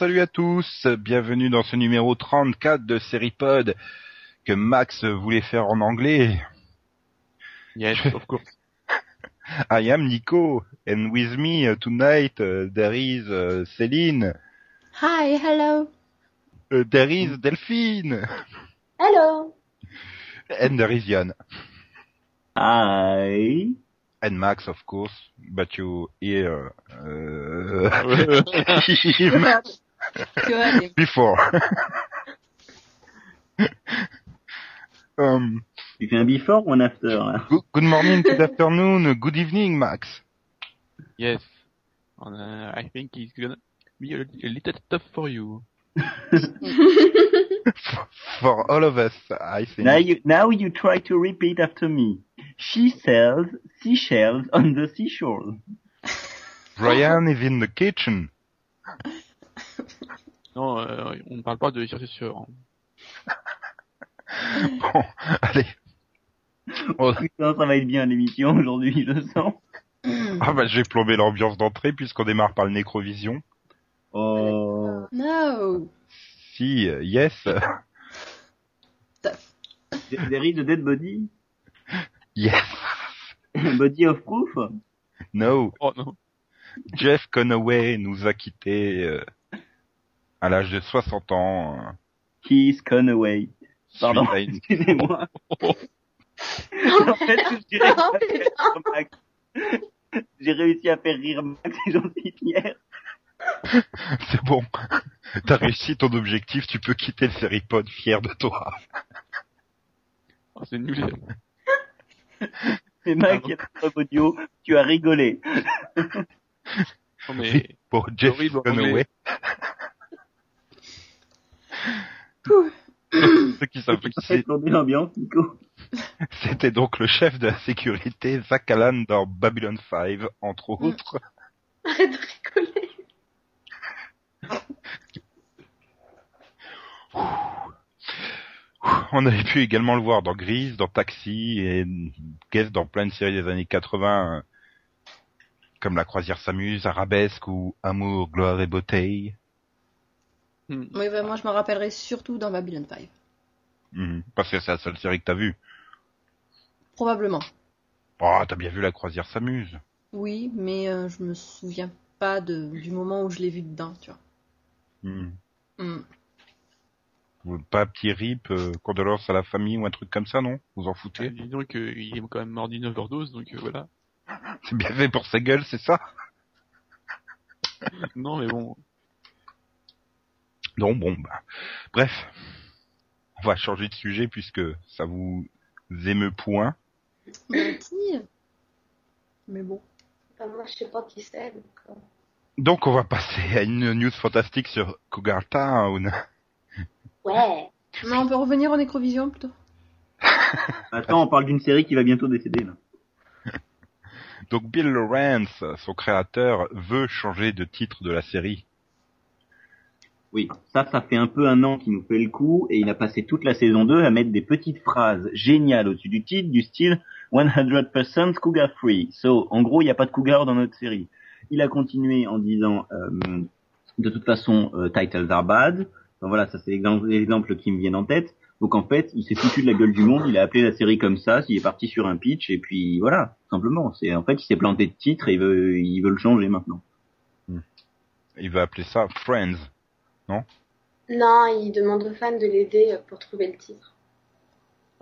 Salut à tous, bienvenue dans ce numéro 34 de Seripod que Max voulait faire en anglais. Yes, of course. I am Nico, and with me uh, tonight uh, there is uh, Céline, Hi, hello. uh, there is Delphine, Hello. and there is Yann, Hi. and Max of course, but you hear uh. before. um, Tu fais un before ou un after good, good morning, good afternoon, good evening, Max. yes. And, uh, I think it's gonna be a, a little tough for you. For all of us, I think. now you, now you try to repeat after me. She sells seashells on the seashore. Brian is in the kitchen. Euh, on ne parle pas de chercher sur. Bon, allez. Oh, Putain, ça va être bien l'émission aujourd'hui, je le sens. ah bah, je vais plomber l'ambiance d'entrée puisqu'on démarre par le Nécrovision. Oh. No. Si, yes, There is a dead body? yes, Body of proof? no. Oh non. Jeff Conaway nous a quittés euh, à l'âge de 60 ans. Keith Conaway. Pardon, excusez-moi. en fait, j'ai réussi à faire rire Max. J'ai réussi à faire rire Max et j'en suis fier. C'est bon. T'as réussi ton objectif, tu peux quitter le Seripod fier de toi. Oh, c'est nul. Et Max, il y a audio, tu as rigolé. Non mais. Pour Jeff Horrible en Conaway. Ceux qui savent qui c'est, Faites tourner l'ambiance, Nico. C'était donc le chef de la sécurité, Zach Allan, dans Babylon 5, entre Mm. autres. Arrête de rigoler. On avait pu également le voir dans Grease, dans Taxi, et guest dans plein de séries des années 80, euh, comme La Croisière s'amuse, Arabesque ou Amour, Gloire et Beauté. Hmm. Oui, bah, moi je me rappellerai surtout dans Babylon 5. Mhm. Parce que c'est la seule série que t'as vue. Probablement. Oh, t'as bien vu La Croisière s'amuse. Oui, mais euh, je me souviens pas de, du moment où je l'ai vu dedans, tu vois. Hmm. Ou Pas petit rip, euh, condoléances à la famille ou un truc comme ça, non? Vous en foutez? Dis donc euh, il est quand même mort d'une overdose, donc euh, voilà. C'est bien fait pour sa gueule, c'est ça? Non mais bon. Non, bon, bah. Bref. On va changer de sujet puisque ça vous émeut point. Gentil. Mais bon. Enfin, moi, je sais pas qui c'est. donc, euh, Donc on va passer à une news fantastique sur Cougar Town. Ouais. Non, on peut revenir en écrovision plutôt. Attends, on parle d'une série qui va bientôt décéder, là. Donc Bill Lawrence, son créateur, veut changer de titre de la série. Oui, ça, ça fait un peu un an qu'il nous fait le coup, et il a passé toute la saison 2 à mettre des petites phrases géniales au-dessus du titre, du style 100% cougar free. So, en gros, il n'y a pas de cougar dans notre série. Il a continué en disant, euh, de toute façon, euh, titles are bad. Voilà, ça c'est l'exemple qui me viennent en tête. Donc en fait, il s'est foutu de la gueule du monde, il a appelé la série comme ça, il est parti sur un pitch, et puis voilà, simplement. C'est en fait, il s'est planté de titre et il veut, il veut le changer maintenant. Il veut appeler ça Friends. Non, il demande aux fans de l'aider euh, pour trouver le titre.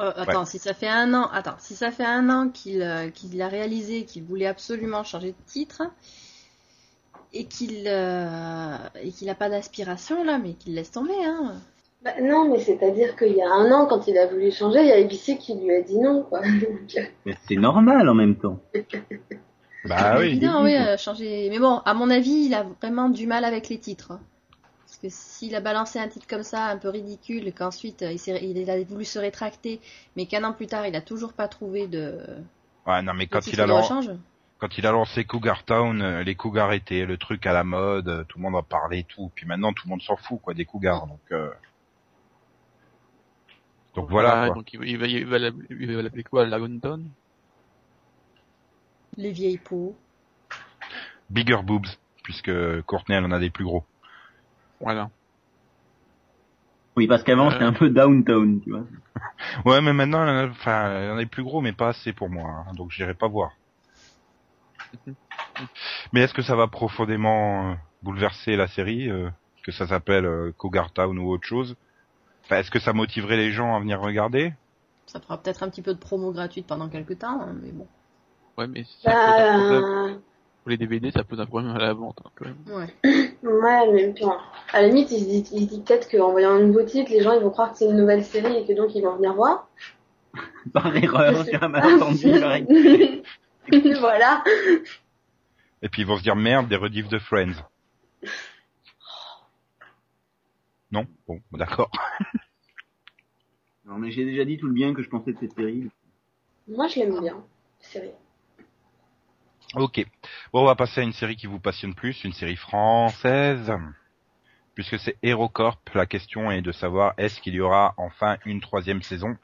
Euh, attends, si ça fait un an, attends, si ça fait un an qu'il euh, qu'il a réalisé qu'il voulait absolument changer de titre et qu'il euh, et qu'il a pas d'aspiration là, mais qu'il laisse tomber, hein. Bah, non, mais c'est-à-dire qu'il y a un an, quand il a voulu changer, il y a ABC qui lui a dit non, quoi. Euh, Mais c'est normal en même temps. Bah oui. évident, oui, euh, changer. Mais bon, à mon avis, il a vraiment du mal avec les titres. Parce que s'il a balancé un titre comme ça, un peu ridicule, qu'ensuite euh, il, a voulu se rétracter, mais qu'un an plus tard, il a toujours pas trouvé de, Ouais, non mais quand il a lan- quand il a lancé Cougar Town, euh, les Cougars étaient le truc à la mode, euh, tout le monde en parlait et tout. Puis maintenant tout le monde s'en fout quoi des Cougars. Donc euh... donc voilà Ah, quoi. Donc il va, il va, il va l'appeler- il va l'appeler quoi, Lagonton Les vieilles peaux. Bigger boobs, puisque Courtney elle en a des plus gros. Voilà. Oui, parce qu'avant Euh. c'était un peu downtown, tu vois. Ouais, mais maintenant, enfin, elle en a plus gros, mais pas assez pour moi, hein, donc j'irai pas voir. mais est-ce que ça va profondément euh, bouleverser la série, euh, que ça s'appelle euh, Cougar Town ou autre chose? Enfin, est-ce que ça motiverait les gens à venir regarder? Ça fera peut-être un petit peu de promo gratuite pendant quelques temps, hein, mais bon. Ouais, mais ça pose un problème. Bah, Pour les DVD, ça pose un problème à la vente, hein, quand même. Ouais. ouais, mais puis, à la limite, il se dit peut-être qu'en voyant un nouveau titre, les gens ils vont croire que c'est une nouvelle série et que donc ils vont venir voir. Par erreur sur un malentendu, voilà. Et puis ils vont se dire merde, des rediffs de Friends. Non? Bon, d'accord. Non, mais j'ai déjà dit tout le bien que je pensais de cette série. Moi, je l'aime bien. Série. Ok. Bon, on va passer à une série qui vous passionne plus, une série française. Puisque c'est HeroCorp, la question est de savoir est-ce qu'il y aura enfin une troisième saison?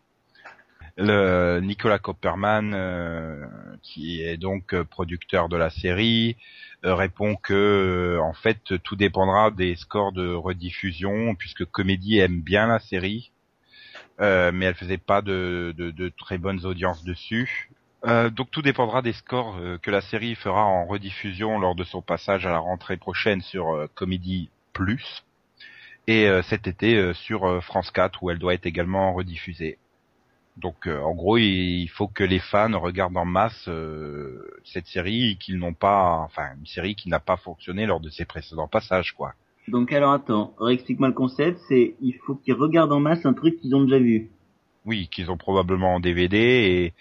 Le Nicolas Copperman, euh, qui est donc euh, producteur de la série, euh, répond que euh, en fait tout dépendra des scores de rediffusion, puisque Comédie aime bien la série, euh, mais elle faisait pas de, de- de très bonnes audiences dessus. Euh, donc tout dépendra des scores euh, que la série fera en rediffusion lors de son passage à la rentrée prochaine sur euh, Comedy Plus et euh, cet été sur France 4 où elle doit être également rediffusée. Donc en gros il faut que les fans regardent en masse cette série qu'ils n'ont pas, enfin une série qui n'a pas fonctionné lors de ses précédents passages quoi. Donc alors attends, réexplique-moi le concept, c'est il faut qu'ils regardent en masse un truc qu'ils ont déjà vu. Oui, qu'ils ont probablement en DVD et,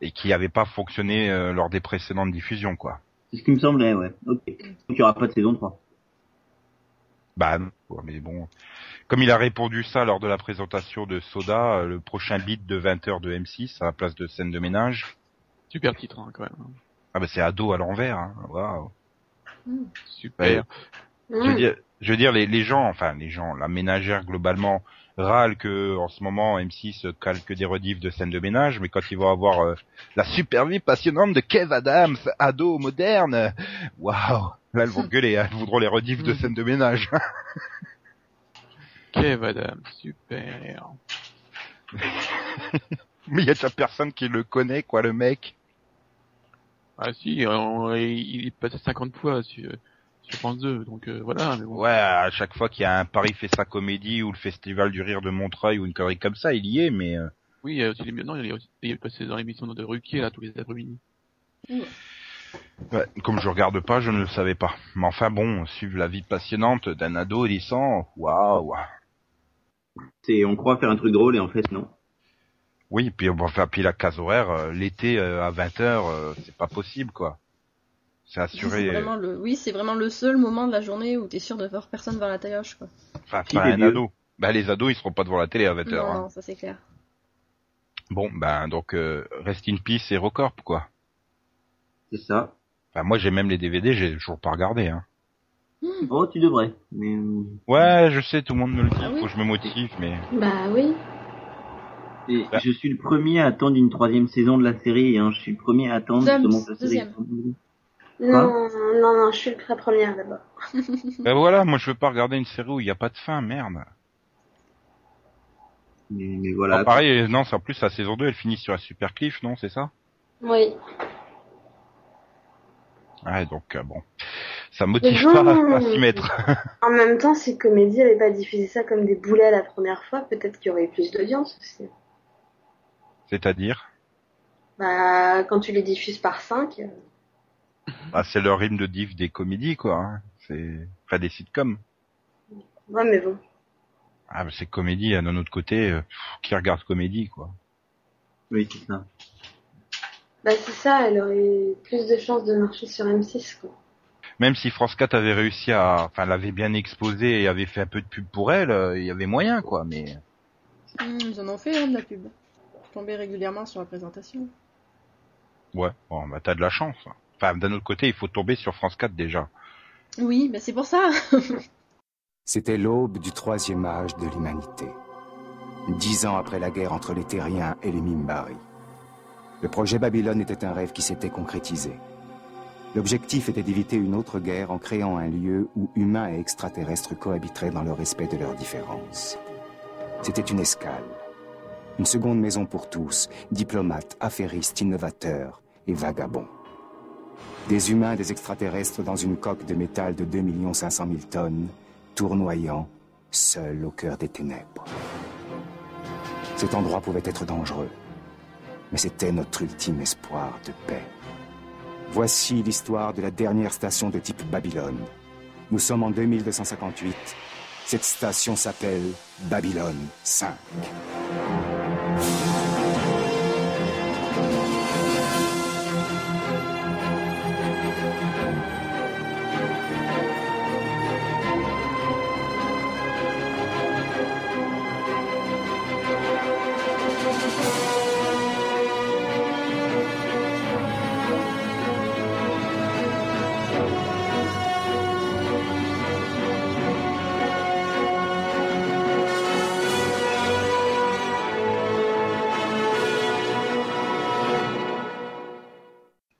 et qui n'avait pas fonctionné euh, lors des précédentes diffusions quoi. C'est ce qui me semblait, ouais. Ok. Donc il y aura pas de saison 3. Bah non, quoi, mais bon. Comme il a répondu ça lors de la présentation de Soda, euh, le prochain beat de 20h de M6 à la place de scène de ménage. Super titre, hein, quand même. Ah bah c'est ado à l'envers, hein. Waouh. Super. Je veux dire, je veux dire les, les gens, enfin les gens, la ménagère globalement râle que en ce moment M6 calque des rediffs de scène de ménage, mais quand ils vont avoir euh, la super vie passionnante de Kev Adams, ado moderne, waouh. Là elles vont gueuler, hein. elles voudront les rediffs de Mm. scène de ménage. Kev Adam, super. mais il y a déjà personne qui le connaît quoi le mec. Ah si, on- il est passé 50 fois sur, sur France 2, donc euh, voilà. Mais bon. Ouais, à chaque fois qu'il y a un Paris fait sa comédie ou le Festival du rire de Montreuil ou une connerie comme ça, il y est, mais euh, Oui, il y a aussi les... non, il est, aussi... il est passé dans l'émission de Ruquier, là, tous les après-midi. ouais, comme je regarde pas, je ne le savais pas. Mais enfin bon, suivre la vie passionnante d'un adolescent, waouh. C'est on croit faire un truc drôle et en fait non. Oui, puis on va faire puis la case horaire euh, l'été euh, à 20h, c'est pas possible quoi. C'est assuré. vraiment le... Oui, c'est vraiment le seul moment de la journée où t'es sûr de voir personne devant la tailloche, quoi. Enfin, Qui pas les un ado. Bah les ados, ils seront pas devant la télé à 20h. non, hein. non, ça c'est clair. Bon, ben donc euh, rest in peace et Recorp quoi. C'est ça. Enfin moi j'ai même les DVD, j'ai toujours pas regardé hein. Oh tu devrais. Mais euh, Ouais, je sais, tout le monde me le dit, Ah oui faut que je me motive, mais Bah oui. et Bah. je suis le premier à attendre une troisième saison de la série. Hein. Je suis le premier à attendre Deuxième- justement que la série bonne. Non, non, non, je suis le très première d'abord. Ben voilà, moi je veux pas regarder une série où il y a pas de fin, merde. Mais, mais voilà. Ah, pareil, non, c'est en plus la saison 2, elle finit sur un super cliff, non, c'est ça? Oui. Ouais, donc euh, bon, ça motive pas non. à s'y mettre. En même temps, si Comédie avait pas diffusé ça comme des boulets la première fois, peut-être qu'il y aurait eu plus d'audience aussi. C'est-à-dire, Bah, quand tu les diffuses par 5, bah, c'est le rythme de diff des comédies, quoi. Hein. C'est, enfin des sitcoms. ouais, mais bon. Ah, mais c'est comédie, hein, d'un autre côté, euh, pff, qui regarde comédie, quoi. Oui c'est ça. Bah, c'est ça, elle aurait plus de chances de marcher sur M6, quoi. Même si France 4 avait réussi à, enfin, l'avait bien exposé et avait fait un peu de pub pour elle, euh, il y avait moyen, quoi. Mais Hmm, ils en ont fait hein, de la pub. Tomber régulièrement sur la présentation. ouais, bon, bah t'as de la chance. Enfin, d'un autre côté, il faut tomber sur France 4 déjà. Oui, bah c'est pour ça. C'était l'aube du troisième âge de l'humanité. Dix ans après la guerre entre les Terriens et les Mimbari. Le projet Babylone était un rêve qui s'était concrétisé. L'objectif était d'éviter une autre guerre en créant un lieu où humains et extraterrestres cohabiteraient dans le respect de leurs différences. C'était une escale. Une seconde maison pour tous, diplomates, affairistes, innovateurs et vagabonds. Des humains, des extraterrestres dans une coque de métal de 2 500 000 tonnes, tournoyant, seuls au cœur des ténèbres. Cet endroit pouvait être dangereux, mais c'était notre ultime espoir de paix. Voici l'histoire de la dernière station de type Babylone. Nous sommes en 2258. Cette station s'appelle Babylone 5.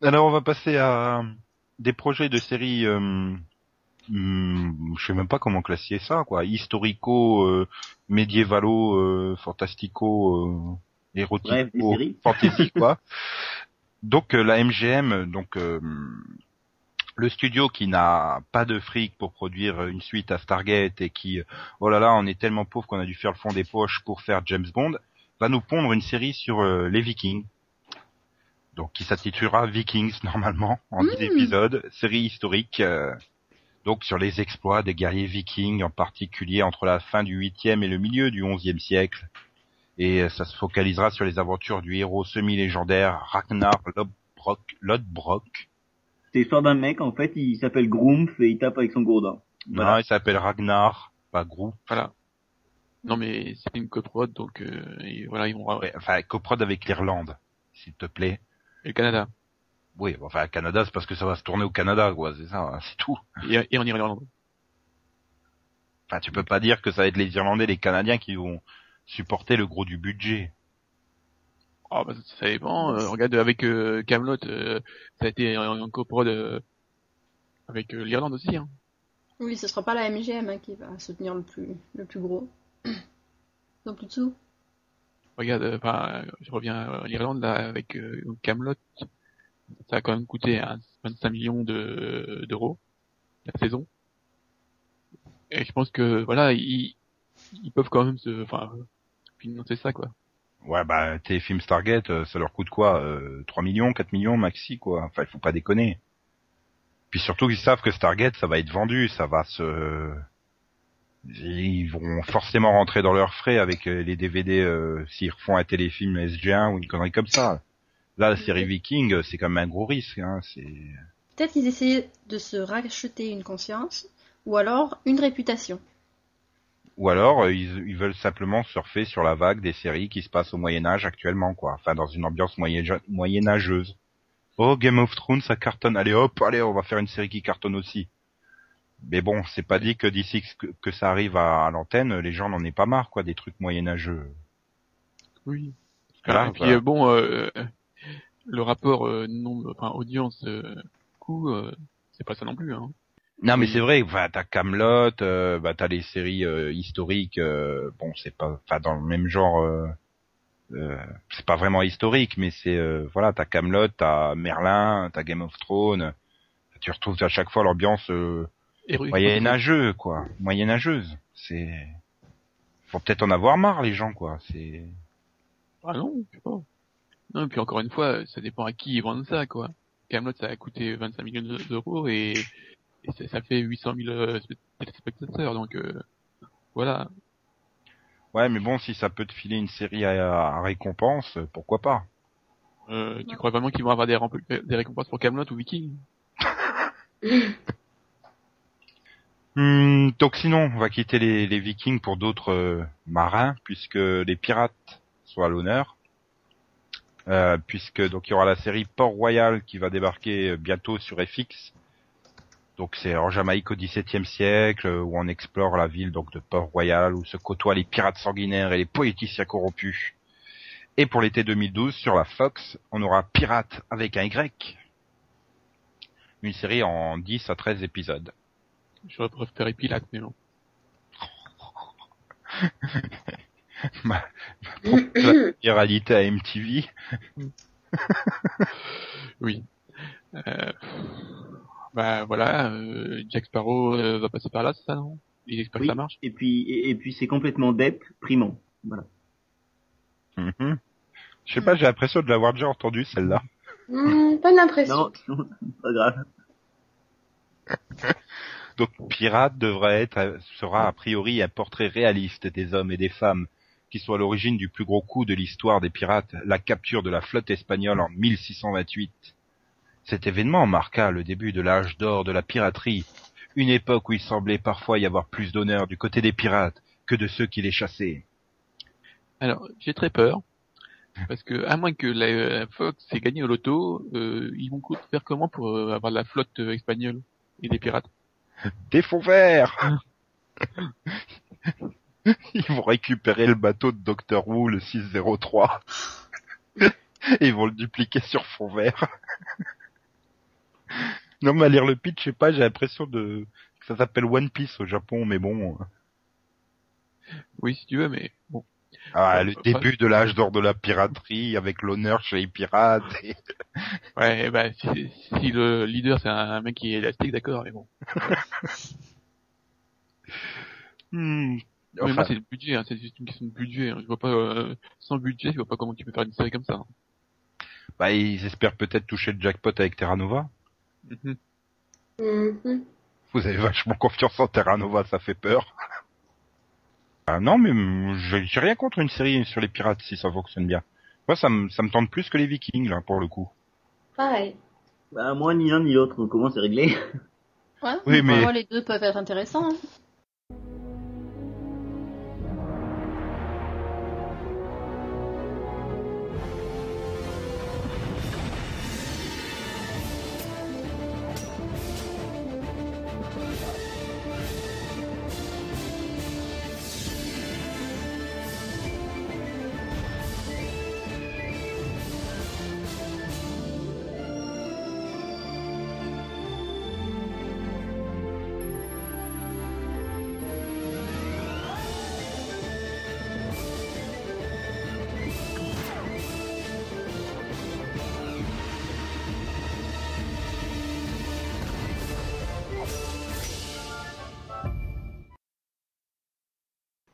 Alors on va passer à des projets de séries, euh, hmm, je sais même pas comment classer ça, quoi, historico, euh, médiévalo, euh, fantastico, euh, érotico, fantasy, quoi. Donc la MGM, donc le studio qui n'a pas de fric pour produire une suite à Stargate et qui, oh là là, on est tellement pauvre qu'on a dû faire le fond des poches pour faire James Bond, va nous pondre une série sur les Vikings. Donc qui s'intitulera Vikings normalement en 10 Mm. épisodes, série historique. euh, donc sur les exploits des guerriers vikings, en particulier entre la fin du 8e et le milieu du 11e siècle. Et euh, ça se focalisera sur les aventures du héros semi-légendaire Ragnar Lodbrok. Lodbrok. C'est l'histoire d'un mec, en fait, il s'appelle Groomf et il tape avec son gourdin. Non, il s'appelle Ragnar, pas Grou. Voilà. Non mais c'est une coprode donc euh, et voilà ils vont Ouais, enfin, coprode avec l'Irlande, s'il te plaît. Et le Canada Oui, bon, enfin, Canada, c'est parce que ça va se tourner au Canada, quoi, c'est ça, hein, c'est tout. et, et en Irlande. Enfin, tu peux pas dire que ça va être les Irlandais, les Canadiens qui vont supporter le gros du budget. Ah bah ça dépend. euh, regarde avec euh, Camelot, euh, ça a été en, en coprode euh, avec euh, l'Irlande aussi. Hein. Oui, ce sera pas la MGM hein, qui va soutenir le plus, le plus gros. Ont plus de sous. Regarde, euh, enfin, euh, je reviens à l'Irlande là avec euh, Camelot, ça a quand même coûté hein, 25 millions de d'euros la saison. Et je pense que voilà, ils, ils peuvent quand même se, enfin, financer ça quoi. Ouais, bah, tes films Stargate, ça leur coûte quoi euh, 3 millions, 4 millions maxi, quoi. Enfin, il faut pas déconner. Puis surtout qu'ils savent que Stargate, ça va être vendu, ça va se... Ils vont forcément rentrer dans leurs frais avec euh, les DVD euh, s'ils refont un téléfilm SG1 ou une connerie comme ça. Là, la série Viking, euh, c'est quand même un gros risque. Hein, c'est... Peut-être qu'ils essayaient de se racheter une conscience, ou alors une réputation. Ou alors, euh, ils, ils veulent simplement surfer sur la vague des séries qui se passent au Moyen-Âge actuellement, quoi. Enfin, dans une ambiance moyen- moyenâgeuse. Oh, Game of Thrones, ça cartonne. Allez, hop, allez, on va faire une série qui cartonne aussi. Mais bon, c'est pas dit que d'ici que, que ça arrive à, à l'antenne, les gens n'en aient pas marre, quoi, des trucs moyenâgeux. Oui. Voilà, et puis voilà. euh, bon, euh, le rapport euh, nombre, enfin audience euh, coût, euh, c'est pas ça non plus. Hein. Non, mais Oui. c'est vrai, enfin, t'as Camelot, euh, bah, t'as les séries euh, historiques, euh, bon, c'est pas, enfin, dans le même genre, euh, euh, c'est pas vraiment historique, mais c'est, euh, voilà, t'as Camelot, t'as Merlin, t'as Game of Thrones, tu retrouves à chaque fois l'ambiance euh. Moyenâgeux, quoi, moyenâgeuse. C'est, faut peut-être en avoir marre, les gens, quoi. C'est, Ah non, je sais pas. Non, et puis encore une fois, ça dépend à qui ils vendent ça, quoi. Camelot, ça a coûté 25 millions de- d'euros et, et ça, ça fait 800 000 euh, spe- téléspectateurs, donc euh, voilà. ouais, mais bon, si ça peut te filer une série à, à récompense, euh, pourquoi pas? Euh, tu crois vraiment qu'ils vont avoir des, des récompenses pour Camelot ou Viking? Hmm, donc sinon, on va quitter les, les Vikings pour d'autres euh, marins, puisque les pirates sont à l'honneur. Euh, puisque donc il y aura la série Port Royal qui va débarquer euh, bientôt sur FX. Donc c'est en Jamaïque au XVIIe siècle, euh, où on explore la ville donc de Port Royal, où se côtoient les pirates sanguinaires et les politiciens corrompus. Et pour l'été 2012, sur la Fox, on aura Pirates avec un Y. Une série en 10 à 13 épisodes. J'aurais préféré Pilate, mais bon. Ma- la viralité à MTV. Oui. Euh, bah voilà, euh, Jack Sparrow euh, va passer par là, c'est ça non? Il espère Oui. que ça marche. Et puis, et, et puis c'est complètement dep, primant. Voilà. Mhm. Je sais pas, j'ai l'impression de l'avoir déjà entendu celle-là. Hmm, pas d'impression. Non, non, pas grave. Donc Pirate devrait être, sera a priori un portrait réaliste des hommes et des femmes qui sont à l'origine du plus gros coup de l'histoire des pirates, la capture de la flotte espagnole en 1628. Cet événement marqua le début de l'âge d'or de la piraterie, une époque où il semblait parfois y avoir plus d'honneur du côté des pirates que de ceux qui les chassaient. Alors, j'ai très peur. Parce que, à moins que la Fox ait gagné au loto, euh, ils vont faire comment pour euh, avoir la flotte espagnole et des pirates? Des fonds verts Ils vont récupérer le bateau de Dr. Who, le 603. Et ils vont le dupliquer sur fond vert. Non, mais à lire le pitch, je sais pas, j'ai l'impression de, que ça s'appelle One Piece au Japon, mais bon. Oui, si tu veux, mais bon. Ah, Ouais, le début de l'âge d'or de la piraterie, avec l'honneur chez les pirates. et- Ouais, bah, si, si le leader c'est un mec qui est élastique, d'accord, mais bon. Hmm. mais moi, c'est le budget, hein, c'est juste une question de budget. hein. Je vois pas, euh, sans budget, je vois pas comment tu peux faire une série comme ça. hein. bah, ils espèrent peut-être toucher le jackpot avec Terra Nova. Mhm. Mhm. Vous avez vachement confiance en Terra Nova, ça fait peur. Ah non, mais j'ai rien contre une série sur les pirates si ça fonctionne bien. Moi, ça me ça me tente plus que les Vikings là pour le coup. Pareil. Bah, moi, ni l'un ni l'autre, donc comment c'est réglé Ouais, Oui, pour mais- moi, les deux peuvent être intéressants. hein.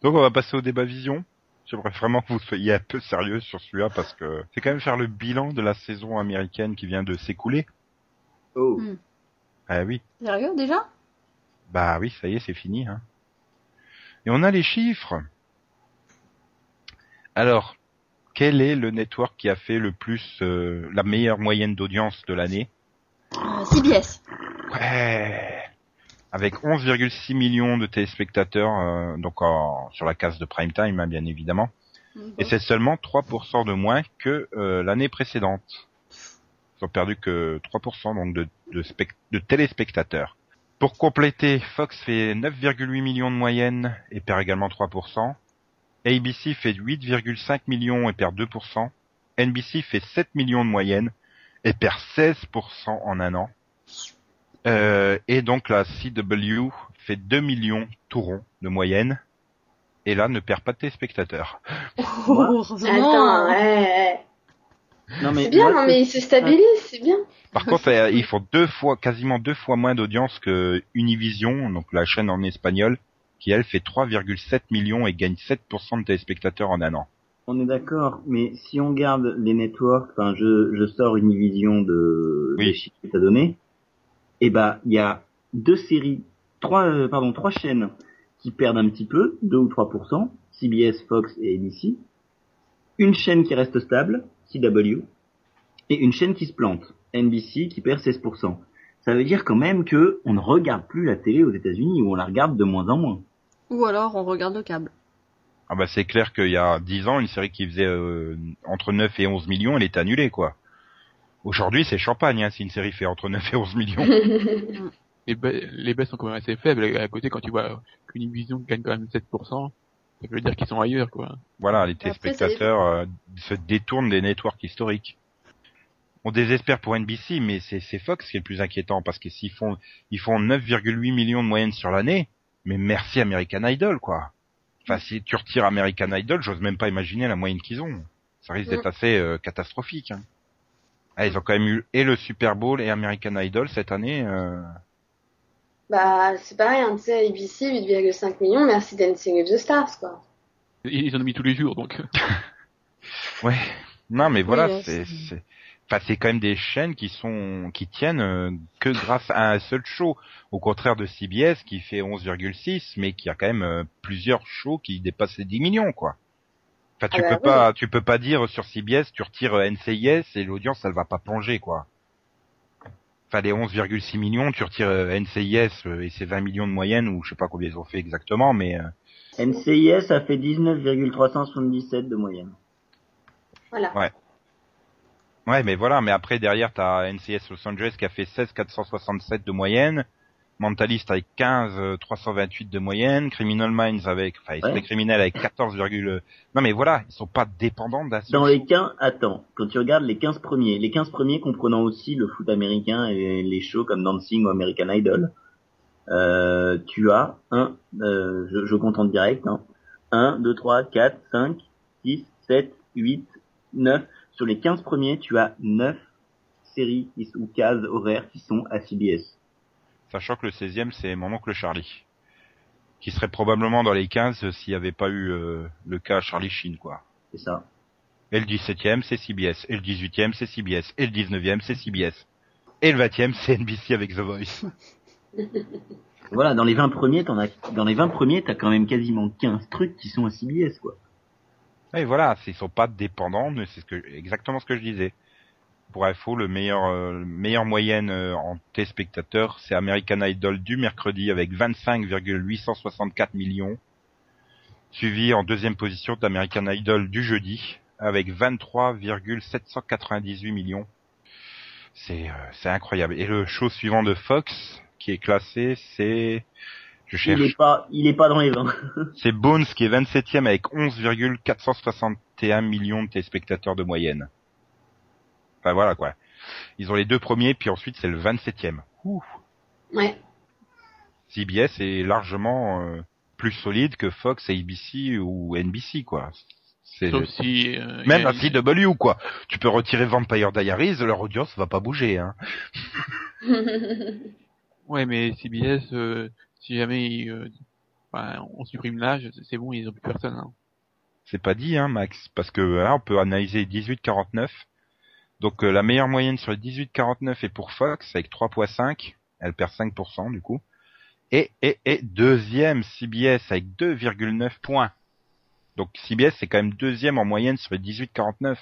Donc on va passer au débat vision. J'aimerais vraiment que vous soyez un peu sérieux sur celui-là parce que c'est quand même faire le bilan de la saison américaine qui vient de s'écouler. Oh. Hmm. Ah oui. Sérieux, déjà? Bah oui, ça y est, c'est fini. Hein. Et on a les chiffres. Alors, quel est le network qui a fait le plus euh, la meilleure moyenne d'audience de l'année? Euh, CBS. Ouais. Avec 11,6 millions de téléspectateurs, euh, donc en- sur la case de prime time, hein, bien évidemment. Et c'est seulement 3% de moins que euh, l'année précédente. Ils ont perdu que 3% donc de, de, de téléspectateurs. Pour compléter, Fox fait 9,8 millions de moyenne et perd également 3%. ABC fait 8,5 millions et perd 2%. NBC fait 7 millions de moyenne et perd 16% en un an. Euh, et donc la CW fait 2 millions tout rond de moyenne et là ne perd pas de téléspectateurs. Oh, heureusement. Attends, ouais. Non, mais C'est bien, moi, non, mais il se stabilise, c'est bien. Par contre, euh, ils font deux fois, quasiment deux fois moins d'audience que Univision, donc la chaîne en espagnol, qui elle fait 3,7 millions et gagne 7% de téléspectateurs en un an. On est d'accord, mais si on garde les networks, enfin, je, je sors une vision de Oui. des chiffres que t'as donné, et bah, il y a deux séries, trois, euh, pardon, trois chaînes qui perdent un petit peu, 2 ou 3%, CBS, Fox et ABC, une chaîne qui reste stable, CW, et une chaîne qui se plante, NBC, qui perd 16%. Ça veut dire quand même que on ne regarde plus la télé aux États-Unis, ou on la regarde de moins en moins. Ou alors, on regarde le câble. Ah bah c'est clair qu'il y a 10 ans, une série qui faisait euh, entre 9 et 11 millions, elle est annulée quoi. Aujourd'hui c'est champagne hein, si une série fait entre 9 et 11 millions. Les, ba- les baisses sont quand même assez faibles. À côté, quand tu vois qu'une vision gagne quand même 7%, ça veut dire qu'ils sont ailleurs, quoi. voilà, les téléspectateurs euh, se détournent des networks historiques. on désespère pour NBC, mais c'est Fox qui est le plus inquiétant parce que s'ils font ils font 9,8 millions de moyenne sur l'année, mais merci American Idol quoi. Enfin si tu retires American Idol, j'ose même pas imaginer la moyenne qu'ils ont. Ça risque d'être assez euh, catastrophique. Hein. Ah, ils ont quand même eu et le Super Bowl et American Idol cette année. euh, Bah, c'est pareil, hein, tu sais, ABC, 8,5 millions, merci Dancing with the Stars, quoi. Ils en ont mis tous les jours, donc. Ouais. Non, mais voilà, c'est- c'est, enfin, c'est quand même des chaînes qui sont, qui tiennent euh, que grâce à un seul show. Au contraire de CBS qui fait 11,6, mais qui a quand même euh, plusieurs shows qui dépassent les 10 millions, quoi. Enfin, tu Ah bah peux oui. pas, tu peux pas dire sur CBS, tu retires euh, NCIS et l'audience, elle va pas plonger, quoi. Enfin, les 11,6 millions, tu retires euh, NCIS euh, et ses 20 millions de moyenne, ou je sais pas combien ils ont fait exactement, mais euh, NCIS a fait 19,377 de moyenne. Voilà. Ouais, mais voilà, mais après derrière t'as NCS Los Angeles qui a fait 16 467 de moyenne, Mentalist avec 15 euh, 328 de moyenne, Criminal Minds avec, enfin, Ouais. les criminels avec 14, virgule- non mais voilà, ils sont pas dépendants seul Dans les 15, attends, quand tu regardes les 15 premiers, les 15 premiers comprenant aussi le foot américain et les shows comme Dancing ou American Idol, euh, tu as un, euh, je, je compte en direct, hein, 1, 2, 3, 4, 5, 6, 7, 8, 9. Sur les 15 premiers, tu as 9 séries ou cases horaires qui sont à CBS. Sachant que le 16e c'est mon oncle Charlie. Qui serait probablement dans les 15 euh, s'il n'y avait pas eu euh, le cas Charlie Sheen, quoi. C'est ça. Et le 17e c'est CBS, et le 18e c'est CBS, et le 19e c'est CBS. Et le 20e c'est NBC avec The Voice. Voilà, dans les 20 premiers, t'en as, dans les 20 premiers, t'as quand même quasiment 15 trucs qui sont à CBS, quoi. Et voilà, ils sont pas dépendants, mais c'est ce que, exactement ce que je disais. Pour info, le meilleur, euh, le meilleure moyenne euh, en téléspectateurs, c'est American Idol du mercredi avec 25,864 millions, suivi en deuxième position d'American Idol du jeudi avec 23,798 millions. C'est, euh, c'est incroyable. Et le show suivant de Fox, qui est classé, c'est, je Il cherche. est pas, il est pas dans les 20. C'est Bones qui est 27e avec 11,461 millions de téléspectateurs de moyenne. Enfin voilà quoi. Ils ont les deux premiers, puis ensuite c'est le 27e. Ouh. Ouais. CBS est largement euh, plus solide que Fox, ABC ou NBC quoi. C'est Sauf si, euh, même la CW quoi. Tu peux retirer Vampire Diaries, leur audience va pas bouger hein. Ouais, mais CBS, euh, si jamais euh, enfin, on supprime l'âge, c'est bon, ils ont plus personne. Hein. C'est pas dit, hein, Max, parce que là, on peut analyser 18-49. Donc euh, la meilleure moyenne sur les 18-49 est pour Fox avec 3.5, elle perd 5% du coup. Et, et, et deuxième CBS avec 2,9 points. Donc CBS c'est quand même deuxième en moyenne sur les 18-49.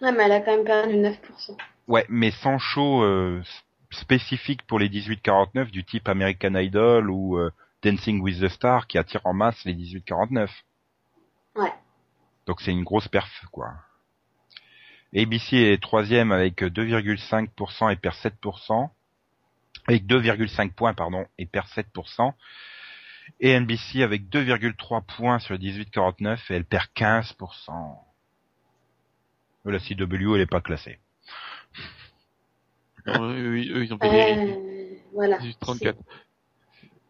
Ouais, mais elle a quand même perdu 9%. Ouais, mais sans show euh, spécifique pour les 18-49 du type American Idol ou euh, Dancing with the Star qui attire en masse les 18-49. Ouais. Donc c'est une grosse perf, quoi. ABC est troisième avec 2,5% et perd 7%. Avec 2,5 points, pardon, et perd 7%. Et NBC avec 2,3 points sur 18,49 et elle perd 15%. Euh, La CW, elle est pas classée. Non, eux, eux, ils ont payé Euh, voilà. 34.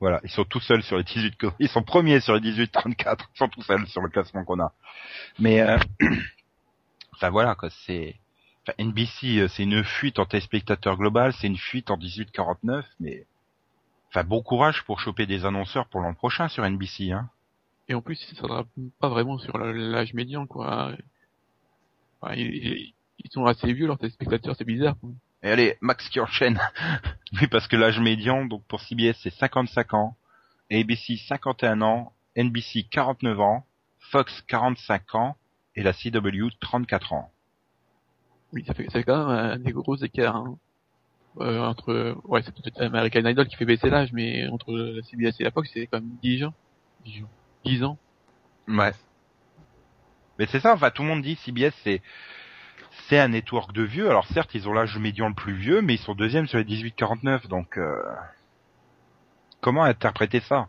Voilà, ils sont tout seuls sur les 18, co- ils sont premiers sur les 18-34, ils sont tout seuls sur le classement qu'on a. Mais, euh, enfin voilà, quoi, c'est, enfin, NBC, euh, c'est une fuite en téléspectateur global, c'est une fuite en 18-49, mais, enfin, bon courage pour choper des annonceurs pour l'an prochain sur NBC, hein. Et en plus, ça sera pas vraiment sur l'âge médian, quoi. Enfin, ils, ils- ils sont assez vieux, leurs téléspectateurs, c'est bizarre. quoi. Et allez, Max qui enchaîne. oui, parce que l'âge médian, donc pour CBS, c'est 55 ans, ABC 51 ans, NBC 49 ans, Fox 45 ans, et la CW 34 ans. Oui, ça fait, ça fait quand même un des gros écarts. Hein. Euh, entre, ouais, c'est peut-être American Idol qui fait baisser l'âge, mais entre la CBS et la Fox, c'est quand même 10 ans. 10 ans. 10 ans. Ouais. Mais c'est ça, enfin tout le monde dit CBS c'est c'est un network de vieux. Alors certes ils ont l'âge médian le plus vieux, mais ils sont deuxième sur les 18-49, donc euh, comment interpréter ça?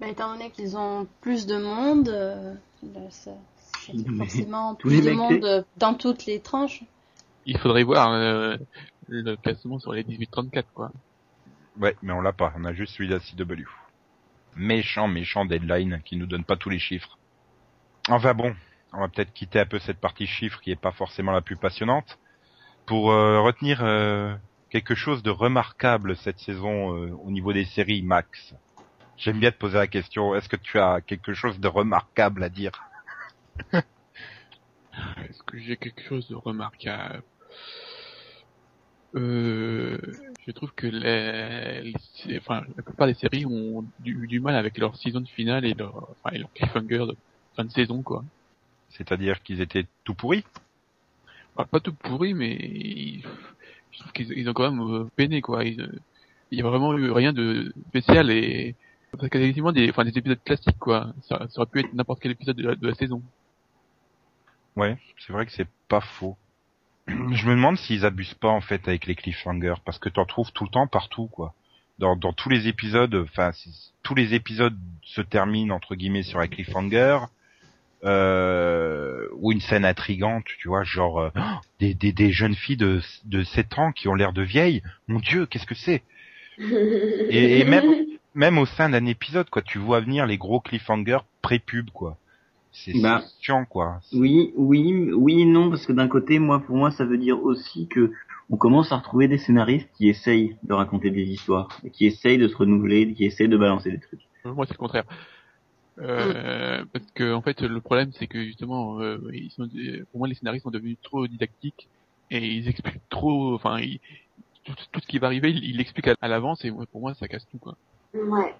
Bah, étant donné qu'ils ont plus de monde, euh, là, ça, forcément plus de monde dans toutes les tranches. il faudrait voir euh, le classement sur les 18-34 quoi. Ouais, mais on l'a pas. On a juste celui de la CW. Méchant, méchant deadline qui nous donne pas tous les chiffres. Enfin bon, on va peut-être quitter un peu cette partie chiffres qui est pas forcément la plus passionnante pour euh, retenir euh, quelque chose de remarquable cette saison euh, au niveau des séries Max. J'aime bien te poser la question. Est-ce que tu as quelque chose de remarquable à dire? Est-ce que j'ai quelque chose de remarquable? Euh, Je trouve que les, les- enfin, la plupart des séries ont du, du mal avec leur saison finale et leur, enfin, et leur cliffhanger de fin de saison quoi. C'est-à-dire qu'ils étaient tout pourris? Enfin, pas tout pourri, mais ils- je trouve qu'ils ils ont quand même euh, peiné quoi. Ils, euh, Il y a vraiment eu rien de spécial et c'est quasiment des, enfin, des épisodes classiques quoi. Ça, ça aurait pu être n'importe quel épisode de la, de la saison. Ouais, c'est vrai que c'est pas faux. Je me demande s'ils abusent pas en fait avec les cliffhangers parce que t'en trouves tout le temps partout quoi. Dans, dans tous les épisodes, enfin si- tous les épisodes se terminent entre guillemets sur un cliffhanger euh, ou une scène intrigante, tu vois, genre euh, des, des, des jeunes filles de, de 7 ans qui ont l'air de vieilles. Mon Dieu, qu'est-ce que c'est? Et, et même même au sein d'un épisode quoi, tu vois venir les gros cliffhangers pré-pub quoi. C'est Bah. chiant quoi. Oui, oui, oui, et non, parce que d'un côté, moi, pour moi, ça veut dire aussi que on commence à retrouver des scénaristes qui essayent de raconter des histoires, et qui essayent de se renouveler, qui essayent de balancer des trucs. Euh, Moi, c'est le contraire. Euh, Parce que en fait, le problème, c'est que justement, euh, ils sont, pour moi, les scénaristes sont devenus trop didactiques et ils expliquent trop. Enfin, ils- tout, tout ce qui va arriver, ils l'expliquent à, à l'avance et pour moi, ça casse tout quoi. Ouais.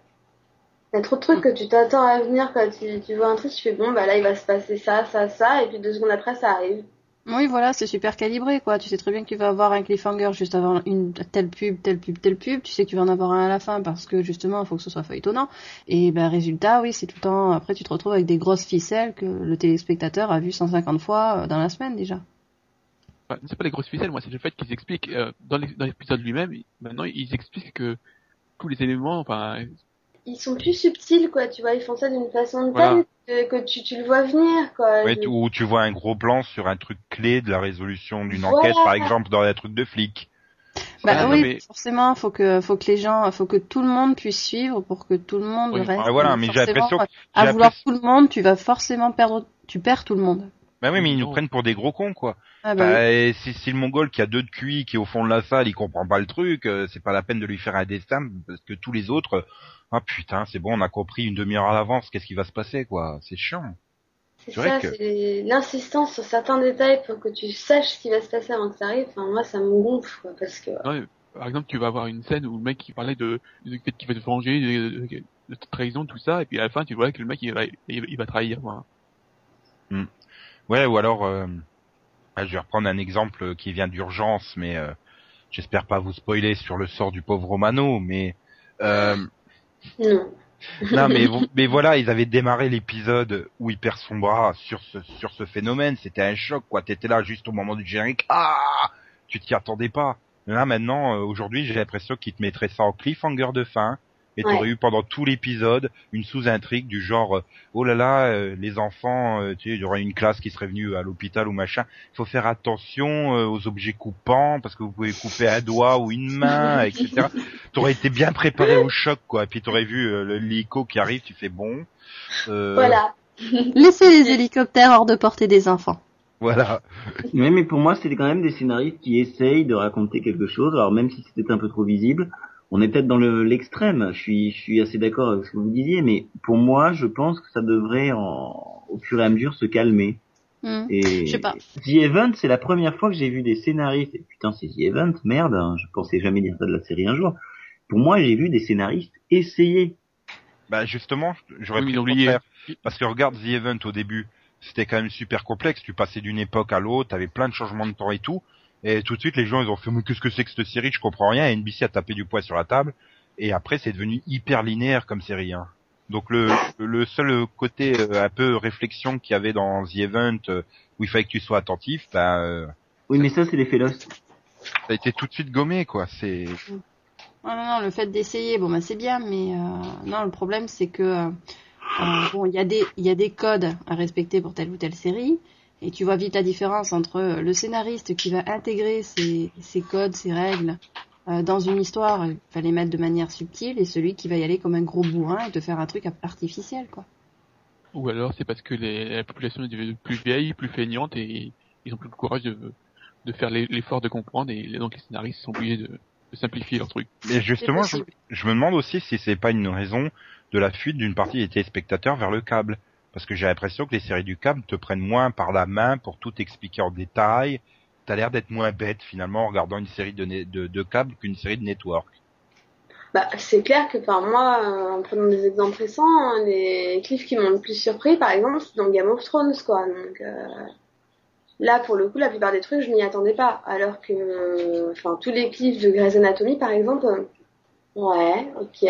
Il y a trop de trucs que tu t'attends à venir quand tu, tu vois un truc, tu fais bon, bah là il va se passer ça, ça, ça, et puis deux secondes après ça arrive. Oui, voilà, c'est super calibré, quoi. Tu sais très bien que tu vas avoir un cliffhanger juste avant une telle pub, telle pub, telle pub. Tu sais que tu vas en avoir un à la fin parce que justement, il faut que ce soit feuilletonnant. Et ben, résultat, oui, c'est tout le temps. Après, tu te retrouves avec des grosses ficelles que le téléspectateur a vu 150 fois euh, dans la semaine déjà. Enfin, c'est pas les grosses ficelles, moi, c'est le fait qu'ils expliquent euh, dans l'é- dans l'épisode lui-même. Maintenant, ils expliquent que tous les éléments, enfin, Ils sont plus subtils, quoi, tu vois, ils font ça d'une façon de Voilà. telle que, que tu, tu le vois venir, quoi. Ouais, Je- tu- vois un gros plan sur un truc clé de la résolution d'une Voilà. enquête, par exemple dans un truc de flic. Bah oui, mais- forcément, faut que, faut que les gens, faut que tout le monde puisse suivre pour que tout le monde Oui, reste. Ah, voilà, mais j'ai l'impression que- À vouloir tout le monde, tu vas forcément perdre, tu perds tout le monde. Bah oui, mais ils nous prennent pour des gros cons, quoi. Ah bah, Bah, et si, si le mongol qui a deux de QI, qui est au fond de la salle, il comprend pas le truc, euh, c'est pas la peine de lui faire un destin, parce que tous les autres, euh, ah putain, c'est bon, on a compris une demi-heure à l'avance, qu'est-ce qui va se passer, quoi. C'est chiant. C'est ça, que- c'est l'insistance sur certains détails pour que tu saches ce qui va se passer avant que ça arrive. Enfin, moi, ça me gonfle, quoi, parce que... non, mais, par exemple, tu vas avoir une scène où le mec il parlait de, fait qu'il va te venger, de, de, de trahison, tout ça, et puis à la fin, tu vois que le mec il va, il, il va trahir. Voilà. Ouais, ou alors, euh, je vais reprendre un exemple qui vient d'urgence, mais euh, j'espère pas vous spoiler sur le sort du pauvre Romano, mais euh, Non. non, mais, vo- mais voilà, ils avaient démarré l'épisode où il perd son bras sur ce, sur ce phénomène. C'était un choc, quoi. T'étais là juste au moment du générique. Ah Tu t'y attendais pas. Là, maintenant, euh, aujourd'hui, j'ai l'impression qu'ils te mettraient ça en cliffhanger de fin. Et Ouais. t'aurais eu pendant tout l'épisode une sous-intrigue du genre, euh, oh là là, euh, les enfants, euh, tu sais, il y aurait une classe qui serait venue à l'hôpital ou machin. Il faut faire attention euh, aux objets coupants parce que vous pouvez couper un doigt ou une main, etc. T'aurais été bien préparé au choc, quoi. Et puis t'aurais vu euh, le l'hélico qui arrive, tu fais bon. Euh, Voilà. laissez les hélicoptères hors de portée des enfants. Voilà. Ouais, mais pour moi, c'était quand même des scénaristes qui essayent de raconter quelque chose. Alors même si c'était un peu trop visible, on est peut-être dans le l'extrême. Je suis, je suis assez d'accord avec ce que vous disiez, mais pour moi, je pense que ça devrait, en, au fur et à mesure, se calmer. Hmm. Et Je sais pas. The Event, c'est la première fois que j'ai vu des scénaristes. Et putain, c'est The Event, merde. hein, je pensais jamais dire ça de la série un jour. Pour moi, j'ai vu des scénaristes essayer. Bah justement, j'aurais Oui, pu contraire. Parce que regarde The Event au début, c'était quand même super complexe. Tu passais d'une époque à l'autre, t'avais plein de changements de temps et tout. Et tout de suite, les gens, ils ont fait, mais qu'est-ce que c'est que cette série? Je comprends rien. Et NBC a tapé du poing sur la table. Et après, c'est devenu hyper linéaire comme série. Hein. Donc le, le seul côté euh, un peu réflexion qu'il y avait dans The Event, euh, où il fallait que tu sois attentif, bah, euh, Oui, mais ça, c'est l'effet Lost. ça a été tout de suite gommé, quoi. C'est, Non, non, non, le fait d'essayer, bon, bah, c'est bien, mais euh, non, le problème, c'est que euh, euh, bon, il y a des, il y a des codes à respecter pour telle ou telle série, Et tu vois vite la différence entre le scénariste qui va intégrer ses, ses codes, ses règles euh, dans une histoire, il va les mettre de manière subtile, et celui qui va y aller comme un gros bourrin et te faire un truc artificiel, quoi. Ou alors c'est parce que les, la population est devenue plus vieille, plus feignante, et ils ont plus le courage de, de faire l'effort de comprendre, et donc les scénaristes sont obligés de, de simplifier leur truc. Mais justement, je, je, me demande aussi si c'est pas une raison de la fuite d'une partie des téléspectateurs vers le câble. Parce que j'ai l'impression que les séries du câble te prennent moins par la main pour tout expliquer en détail. T'as l'air d'être moins bête finalement en regardant une série de, de, qu'une série de network. Bah, c'est clair que par moi, euh, en prenant des exemples récents, hein, les cliffs qui m'ont le plus surpris, par exemple, c'est dans Game of Thrones, quoi. Donc euh, là, pour le coup, la plupart des trucs, je n'y attendais pas. Alors que, enfin, tous les cliffs de Grey's Anatomy, par exemple, euh, ouais, ok.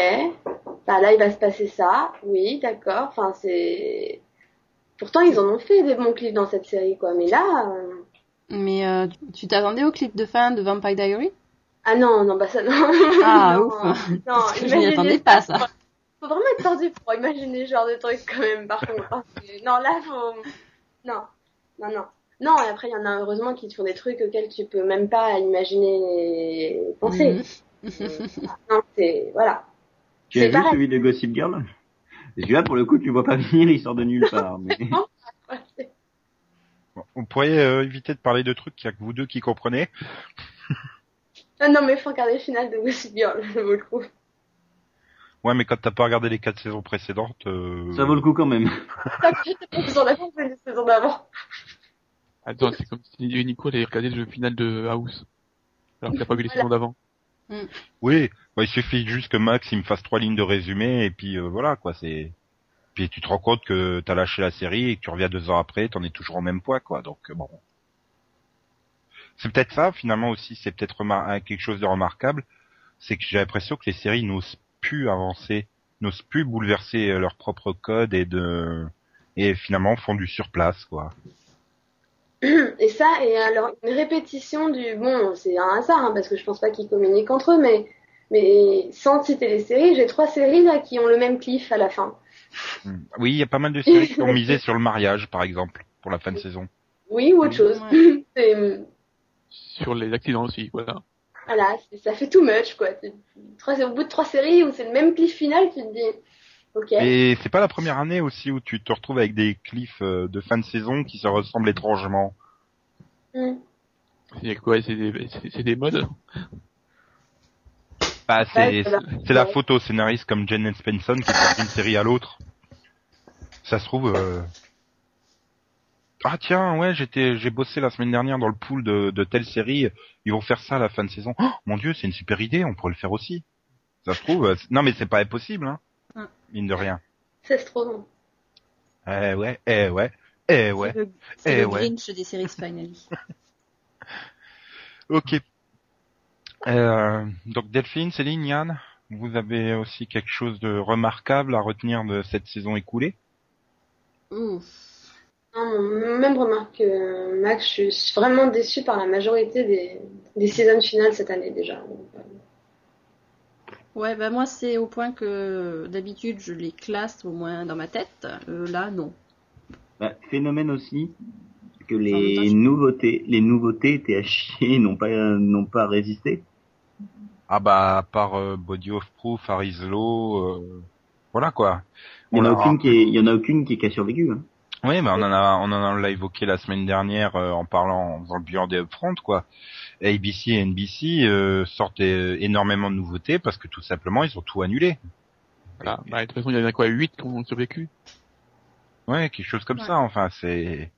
Bah là, il va se passer ça, oui, d'accord. Enfin, c'est. Pourtant, ils en ont fait des bons clips dans cette série, quoi. Mais là. Euh, Mais euh, tu t'attendais au clip de fin de Vampire Diary? Ah non, non, bah ça non. Ah non, ouf. Non, je n'y attendais pas ça. Faut vraiment être tordu pour imaginer ce genre de truc quand même. Par contre, non, là, faut. Non, non, non. Non, et après, il y en a heureusement qui te font des trucs auxquels tu peux même pas imaginer penser. Mhm. non, c'est. Voilà. Tu as vu pareil. celui de Gossip Girl? Celui-là, pour le coup, tu vois pas venir, il sort de nulle part. Mais... Bon, Vous pourriez euh, éviter de parler de trucs qu'il y a que vous deux qui comprenez. Ah non, mais faut regarder le final de Gossip Girl, je vous le trouve. Ouais, mais quand t'as pas regardé les quatre saisons précédentes, euh... Ça vaut le coup quand même. D'avant, c'est les saisons d'avant. Attends, c'est comme si Nico allait regarder le final de House. Alors qu'il a pas vu les Voilà. saisons d'avant. Oui, bah, il suffit juste que Max il me fasse trois lignes de résumé et puis euh, voilà quoi, c'est. Puis tu te rends compte que t'as lâché la série et que tu reviens deux ans après, t'en es toujours au même poids quoi. Donc euh, bon, c'est peut-être ça finalement aussi, c'est peut-être quelque chose de remarquable, c'est que j'ai l'impression que les séries n'osent plus avancer, n'osent plus bouleverser euh, leur propre code et de et finalement font du surplace quoi. Et ça, et alors, une répétition du, bon, c'est un hasard, hein, parce que je pense pas qu'ils communiquent entre eux, mais, mais sans citer les séries, j'ai trois séries, là, qui ont le même cliff à la fin. Hmm. Oui, il y a pas mal de séries qui ont misé sur le mariage par exemple pour la fin de saison. Oui, ou autre chose. Ouais. C'est- Sur les accidents aussi, voilà. voilà, ça fait too much, quoi. Trois, au bout de trois séries où c'est le même cliff final, tu te dis, Et c'est pas la première année aussi où tu te retrouves avec des cliffs euh, de fin de saison qui se ressemblent étrangement. Hmm. C'est quoi, c'est des, modes? Bah, c'est Ouais, la- photo scénariste comme Jen Spenson qui passe d'une série à l'autre. Ça se trouve. euh, Ah tiens, ouais, j'étais, j'ai bossé la semaine dernière dans le pool de, de telle série. Ils vont faire ça à la fin de saison. Oh, mon dieu, c'est une super idée. On pourrait le faire aussi. Ça se trouve. euh, Non, mais c'est pas impossible, hein. Hum. Mine de rien. C'est trop bon. Eh ouais, eh ouais, eh ouais. C'est le, Eh le ouais. Grinch des séries Finally. Ok. Euh, donc Delphine, Céline, Yann, vous avez aussi quelque chose de remarquable à retenir de cette saison écoulée? Non, même remarque que Max, je suis vraiment déçue par la majorité des, des saisons finales cette année déjà. Donc, euh, Ouais, bah moi c'est au point que d'habitude je les classe au moins dans ma tête. Euh, là, non. Bah, phénomène aussi que temps, les je- nouveautés, les nouveautés étaient à chier, n'ont pas, n'ont pas résisté. Ah bah à part euh, Body of Proof, Arislo, euh, voilà quoi. Il y en a aucune qui est, il y en a aucune qui, survécu. Hein. Oui, mais on en a, on en a l'a évoqué la semaine dernière euh, en parlant, en faisant le bilan des upfront quoi. ABC et NBC euh, sortent euh, énormément de nouveautés parce que tout simplement ils ont tout annulé. Voilà. Bah, de toute façon, il y en a quoi, 8 qui ont survécu? Ouais, quelque chose comme Ouais. ça. Enfin, c'est,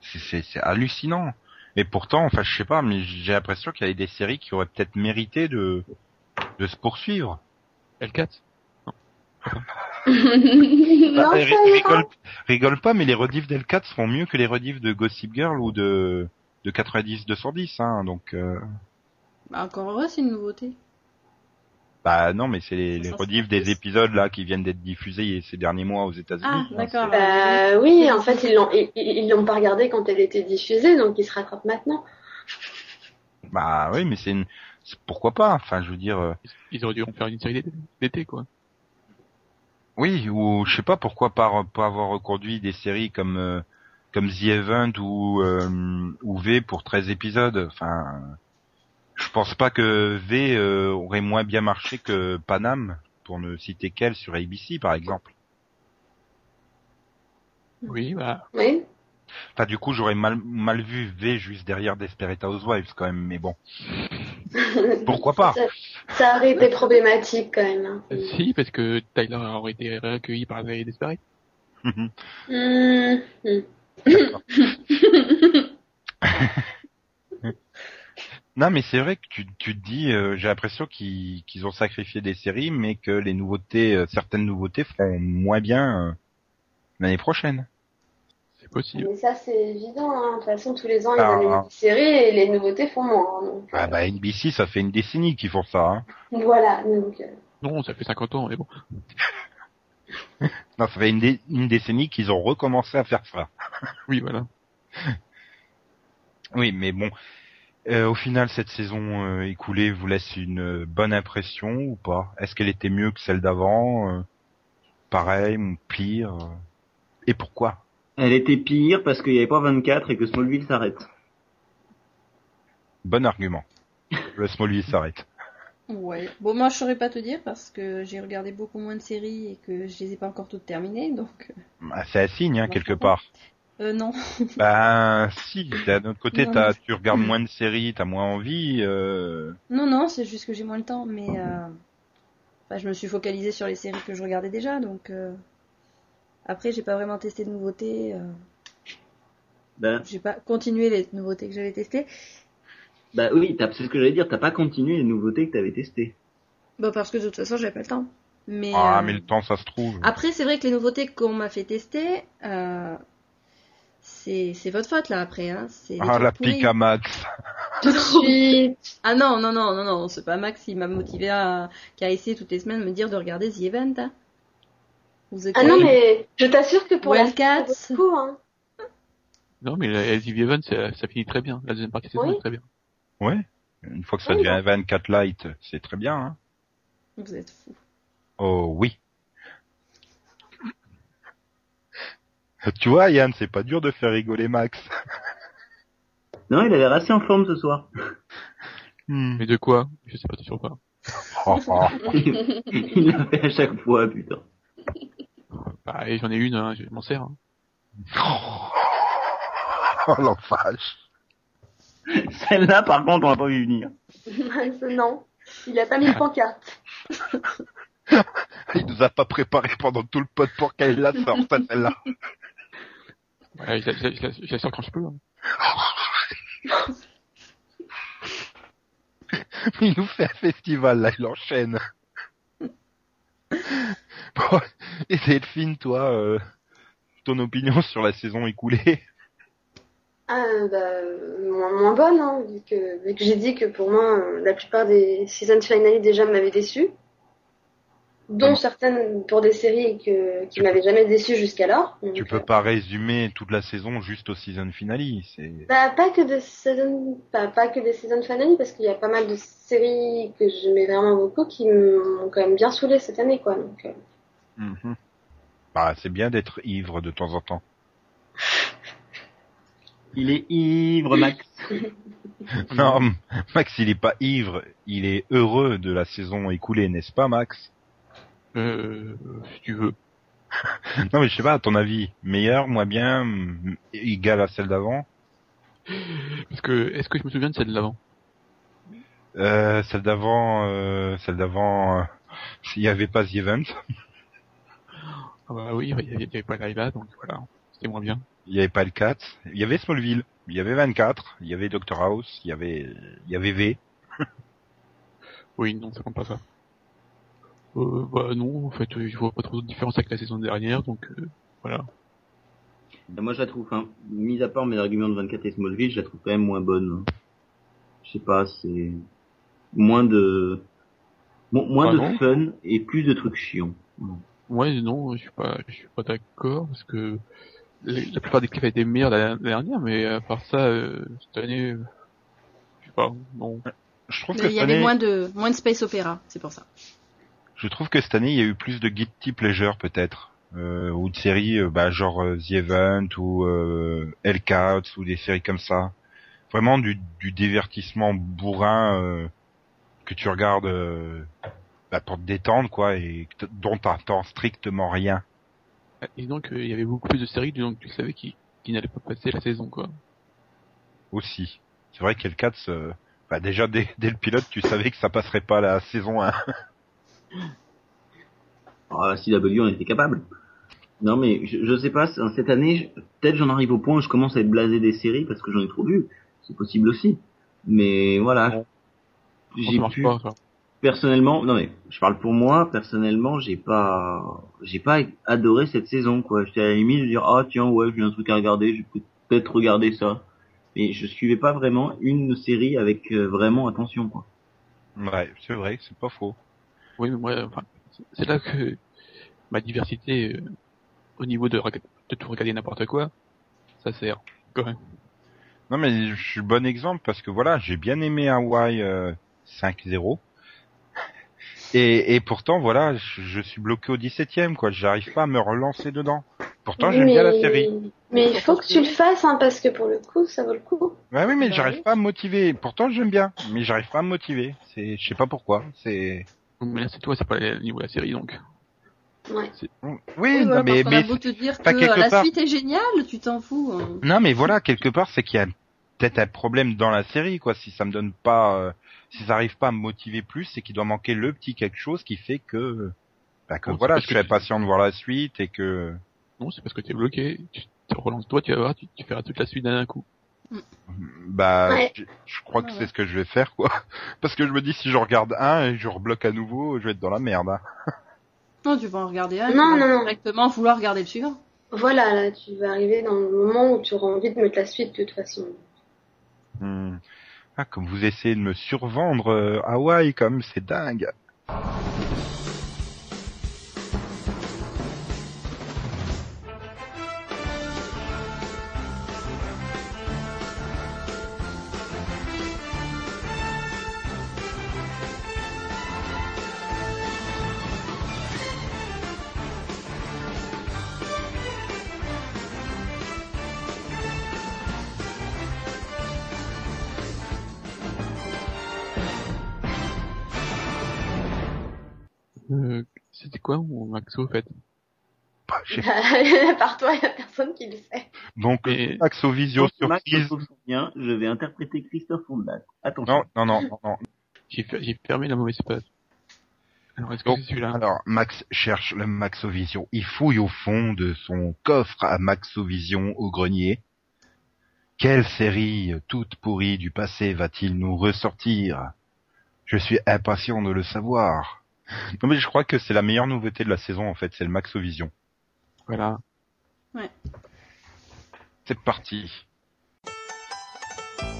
c'est, c'est, c'est hallucinant. Et pourtant, enfin, je sais pas, mais j'ai l'impression qu'il y avait des séries qui auraient peut-être mérité de, de se poursuivre. L4. non, Bah, rigole, rigole pas, mais les rediffs d'L4 seront mieux que les rediffs de Gossip Girl ou de, de 90-210, hein, donc, euh, Bah, encore heureux, c'est une nouveauté. bah non, mais c'est les, les rediffs des épisodes là qui viennent d'être diffusés ces derniers mois aux États-Unis. Ah, hein, d'accord. Bah oui, en fait, ils l'ont, ils, ils l'ont pas regardé quand elle était diffusée, donc ils se rattrapent maintenant. Bah oui, mais c'est une, c'est- pourquoi pas. Enfin, je veux dire. euh, Ils auraient dû en faire une série d'été- d'été, quoi. Oui, ou je sais pas pourquoi pas, pas avoir reconduit des séries comme euh, comme The Event ou euh, ou V pour 13 épisodes. Enfin, je pense pas que V euh, aurait moins bien marché que Panam, pour ne citer qu'elle sur ABC par exemple. Oui, bah, Oui. Enfin, du coup, j'aurais mal mal vu V juste derrière Desperate Housewives quand même, mais bon, pourquoi pas? Ça, ça aurait été problématique quand même. hein. si, parce que Tyler aurait été réaccueilli par les Desperate. Hum, hum. Non, mais c'est vrai que tu, tu te dis, euh, j'ai l'impression qu'ils qu'ils ont sacrifié des séries, mais que les nouveautés, euh, certaines nouveautés feront moins bien euh, l'année prochaine. C'est possible. Mais ça, c'est évident. Hein. De toute façon, tous les ans, ils Ah. animent une série et les nouveautés font moins. hein. Donc, Ah bah NBC, ça fait une décennie qu'ils font ça. Hein. Voilà. Donc, Non, ça fait 50 ans, mais bon. Non, ça fait une, dé- une décennie qu'ils ont recommencé à faire ça. Oui, voilà. Oui, mais bon, euh, au final, cette saison euh, écoulée vous laisse une euh, bonne impression ou pas? Est-ce qu'elle était mieux que celle d'avant euh, Pareil, ou pire euh? Et pourquoi? Elle était pire parce qu'il n'y avait pas 24 et que Smallville s'arrête. Bon argument. Le Smallville s'arrête. Ouais. Bon, moi, je saurais pas te dire parce que j'ai regardé beaucoup moins de séries et que je les ai pas encore toutes terminées, donc. Bah, c'est un signe, hein, quelque part. Euh, non. Ben si, d'un autre côté, Non, tu regardes moins de séries, t'as moins envie. Euh... Non, non, c'est juste que j'ai moins le temps, mais. Euh... Enfin, je me suis focalisée sur les séries que je regardais déjà, donc. euh, Après, j'ai pas vraiment testé de nouveautés. euh, Bah, J'ai pas continué les nouveautés que j'avais testées. Bah oui, t'as- c'est ce que j'allais dire, t'as pas continué les nouveautés que t'avais testées. Bah, parce que de toute façon, j'avais pas le temps. Mais. Ah, euh, mais le temps, ça se trouve. Après, c'est vrai que les nouveautés qu'on m'a fait tester, euh, c'est c'est votre faute là après. Hein. C'est Ah, la pourris. pique à Max. tout de suite. Ah non, non, non, non, non, c'est pas Max qui m'a motivé à, qui a essayé toutes les semaines de me dire de regarder The Event. Hein. Vous Ah non, mais je t'assure que pour la Wildcats. coup, hein. Non, mais la LTV Event, ça, ça finit très bien. La deuxième partie Oui. est très bien. Ouais. Une fois que ça Oui, devient 24 light, c'est très bien. Hein. Vous êtes fous. Oh oui. Tu vois, Yann, c'est pas dur de faire rigoler Max. Non, il a l'air assez en forme ce soir. Hmm. Mais de quoi? Je sais pas sur quoi. Il l'a fait à chaque fois, putain. Bah, j'en ai une, hein, je m'en sers. hein. Oh, l'enfage. Celle-là, par contre, on l'a pas vu venir. non. Il a pas mis le pancarte. Il nous a pas préparé pendant tout le pod pour qu'elle la sorte, celle-là. Ouais, je, la- je la- je la- je la sors quand je peux. hein. Il nous fait un festival, là, il enchaîne. Bon, et Delphine, toi, euh, ton opinion sur la saison écoulée? Ah, bah, moins, moins bonne, hein, vu que, vu que j'ai dit que pour moi, euh, la plupart des season finales déjà m'avaient déçu. Dont certaines pour des séries que, qui m'avaient jamais déçu jusqu'alors. Tu peux euh, pas résumer toute la saison juste au season finale, c'est... Bah, pas que des season, pas, pas que des season finales, parce qu'il y a pas mal de séries que j'aimais vraiment beaucoup qui m'ont quand même bien saoulé cette année, quoi. Donc, euh, Mhm. Bah, c'est bien d'être ivre de temps en temps. Il est ivre, Max. Non, Max, il est pas ivre, il est heureux de la saison écoulée, n'est-ce pas, Max? Euh, si tu veux. Non, mais je sais pas, à ton avis, meilleur, moins bien, égal à celle d'avant? Parce que, est-ce que je me souviens de celle de l'avant euh, Celle d'avant, euh, celle d'avant, euh, il y avait pas The Event, Ah bah oui, il y avait, avait pas Laila, donc voilà, c'était moins bien. Il y avait pas le 4, il y avait Smallville, il y avait 24, il y avait Doctor House, il y avait, il y avait V. Oui, non, ça compte pas ça. Euh, bah non, en fait, euh, je vois pas trop de différence avec la saison dernière, donc euh, voilà. Moi, je la trouve, hein, mis à part mes arguments de 24 et Smallville, je la trouve quand même moins bonne. Je sais pas, c'est moins de, mo- moins Ah de non fun et plus de trucs chiants. Ouais, non, je suis pas, je suis pas d'accord parce que la plupart des clips étaient meilleurs la, la dernière, mais à part ça, euh, cette année, euh, je sais pas, non. Je trouve que il y avait année, moins de, moins de space opéra, c'est pour ça. je trouve que cette année, il y a eu plus de guilty pleasure, peut-être. euh, ou de séries euh, bah, genre euh, The Event ou euh, Hellcats ou des séries comme ça. Vraiment du, du divertissement bourrin euh, que tu regardes euh, bah, pour te détendre quoi et que t- dont t'attends strictement rien. Et donc, euh, il y avait beaucoup plus de séries, donc tu savais qui, qui n'allait pas passer la saison, quoi. aussi. C'est vrai qu'Hellcats, euh, bah déjà dès, dès le pilote, tu savais que ça passerait pas la saison 1. Ah, la CW, on était capable. Non, mais je, je sais pas, cette année, je- peut-être j'en arrive au point où je commence à être blasé des séries parce que j'en ai trop vu. C'est possible aussi. Mais voilà. Bon. J'ai ça marche pu, pas, ça. Personnellement, non mais, je parle pour moi, personnellement, j'ai pas, j'ai pas adoré cette saison, quoi. J'étais à la limite de dire, ah, tiens, ouais, j'ai un truc à regarder, je peux peut-être regarder ça. Mais je suivais pas vraiment une série avec euh, vraiment attention, quoi. Ouais, c'est vrai, c'est pas faux. Oui, mais moi, enfin, c'est- là que ma diversité euh, au niveau de, de tout regarder n'importe quoi, ça sert. Quand même. Non mais je suis le bon exemple parce que voilà, j'ai bien aimé Hawaii euh, 5-0. Et, et pourtant voilà, je, je suis bloqué au 17ème quoi, j'arrive pas à me relancer dedans. Pourtant j'aime mais... bien la série. Mais il faut que tu le fasses, hein, parce que pour le coup, ça vaut le coup. Ouais oui mais Bah j'arrive oui. pas à me motiver. Pourtant j'aime bien, mais j'arrive pas à me motiver. C'est je sais pas pourquoi, c'est Mais là, c'est toi, c'est pas le niveau de la série, donc. Ouais. oui, Oui, mais mais te dire pas que la part. suite est géniale, tu t'en fous. hein. Non, mais voilà, quelque part, c'est qu'il y a peut-être un problème dans la série, quoi. Si ça me donne pas, euh, si ça arrive pas à me motiver plus, c'est qu'il doit manquer le petit quelque chose qui fait que, bah, que voilà, je suis impatient de voir la suite et que, Non, c'est parce que t'es bloqué. Tu te relances toi, tu vas voir, tu, tu feras toute la suite d'un coup. bah, Ouais. je, je crois que Ouais, c'est ouais. ce que je vais faire, quoi. Parce que je me dis, si je regarde un et je rebloque à nouveau, je vais être dans la merde. hein. Non, tu vas en regarder un, Non, non, non. directement vouloir regarder le suivant. Voilà, là, tu vas arriver dans le moment où tu auras envie de mettre la suite de toute façon. Hmm. Ah, comme vous essayez de me survendre euh, Hawaï, comme c'est dingue. Fait Bah, j'ai- Par toi, il y a personne qui le sait. Donc, Mais- Axovisio Max, surprise. je vais interpréter Christophe Ondat. Attention. Non, non, non, non, non. J'ai fer- j'ai fermé la mauvaise page. Alors, est-ce que Donc, c'est celui-là? Alors, Max cherche le Maxovision. Il fouille au fond de son coffre à Maxovision au grenier. Quelle série toute pourrie du passé va-t-il nous ressortir? Je suis impatient de le savoir. Non mais je crois que c'est la meilleure nouveauté de la saison en fait, c'est le Maxovision. Voilà. C'est parti.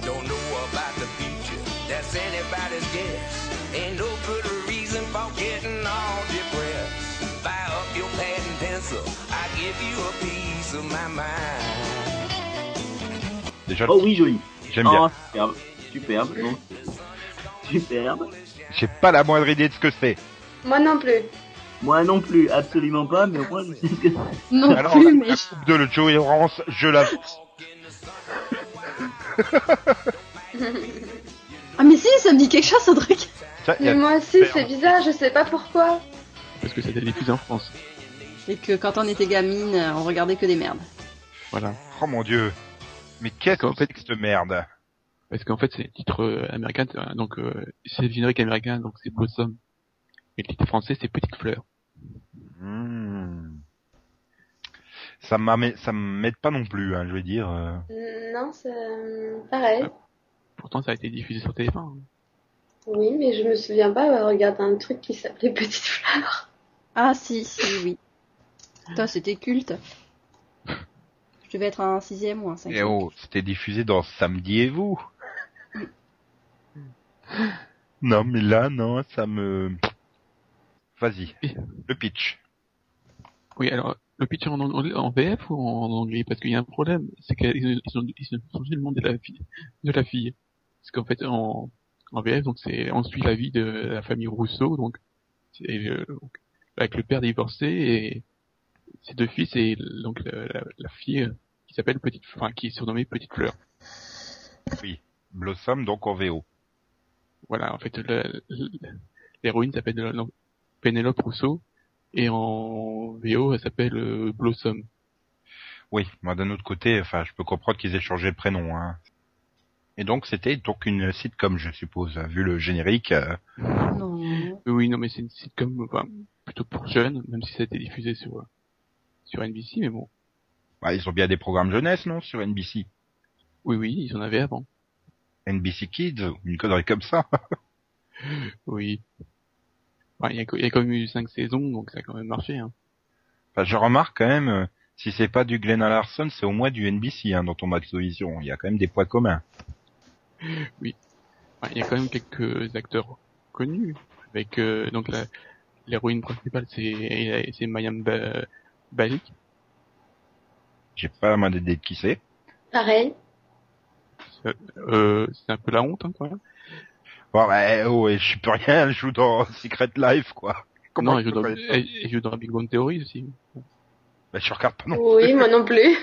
Don't know about the future, that's anybody's guess. Ain't no good reason for getting all depressed. Fire up your pad and pencil, I give you a piece of my mind. Déjà, Oh oui, joli. j'aime bien. Oh, superbe. Superbe. non. Superbe. J'ai pas la moindre idée de ce que c'est. Moi non plus. Moi non plus, absolument pas, mais au moins je sais ce que c'est. Non Alors, plus, la, mais la coupe de le Joey Rance, je la... Ah mais si, ça me dit quelque chose, ce truc. Ça, y a- Mais moi aussi, c'est bizarre, je sais pas pourquoi. Parce que c'était diffusé en France. Et que quand on était gamine, on regardait que des merdes. Voilà. Oh mon dieu. Mais qu'est-ce que c'est que cette merde? Parce qu'en fait, c'est le titre euh, américain, donc euh, c'est le générique américain, donc c'est Blossom. Et le titre français, c'est Petite Fleur. Hmm. Ça ça m'aide pas non plus, hein, je vais dire. euh. Non, c'est pareil. Pourtant, ça a été diffusé sur TF1. hein. Oui, mais je me souviens pas avoir regardé un truc qui s'appelait Petite Fleur. Ah si, si, oui. Putain, c'était culte. Je devais être un sixième ou un Et cinquième. oh, c'était diffusé dans Samedi et vous. Non, mais là, non, ça me... Vas-y, le pitch. Oui, alors, le pitch en, anglais- en VF ou en anglais? Parce qu'il y a un problème, c'est qu'ils ils ont, ils ont changé le nom de la fille. De la fille. Parce qu'en fait, en, en VF, donc c'est, on suit la vie de la famille Rousseau, donc, euh, donc, avec le père divorcé et ses deux fils et donc la, la- la fille euh, qui s'appelle Petite, enfin qui est surnommée Petite Fleur. Oui. Blossom, donc en VO. Voilà, en fait, l'héroïne s'appelle Pénélope Rousseau et en VO elle s'appelle euh, Blossom. Oui, moi d'un autre côté, enfin, je peux comprendre qu'ils aient changé le prénom. Hein. Et donc, c'était donc une sitcom, je suppose, vu le générique. euh, Non. Oui, oui, non, mais c'est une sitcom enfin, plutôt pour jeunes, même si ça a été diffusé sur euh, sur NBC, mais bon. bah, ils ont bien des programmes jeunesse, non, sur NBC. Oui, oui, ils en avaient avant. NBC Kids, ou une connerie comme ça. Oui. Enfin, il y, a, il y a quand même eu cinq saisons, donc ça a quand même marché. Hein. Enfin, je remarque quand même, euh, si c'est pas du Glenn Larson, c'est au moins du NBC hein, dans ton Max Vision. Il y a quand même des points communs. Enfin, il y a quand même quelques acteurs connus. Avec euh, donc la l'héroïne principale, c'est c'est Mayam ba Balik. J'ai pas la moindre idée de qui c'est. Pareil. Euh, c'est un peu la honte, hein, quand même. Bon, bah, oh, et je suis plus rien, elle joue dans Secret Life, quoi. Comment non, je elle joue, dans, elle, elle joue dans Big Bang Theory aussi. Bah, je regarde pas non. Oui, moi non plus.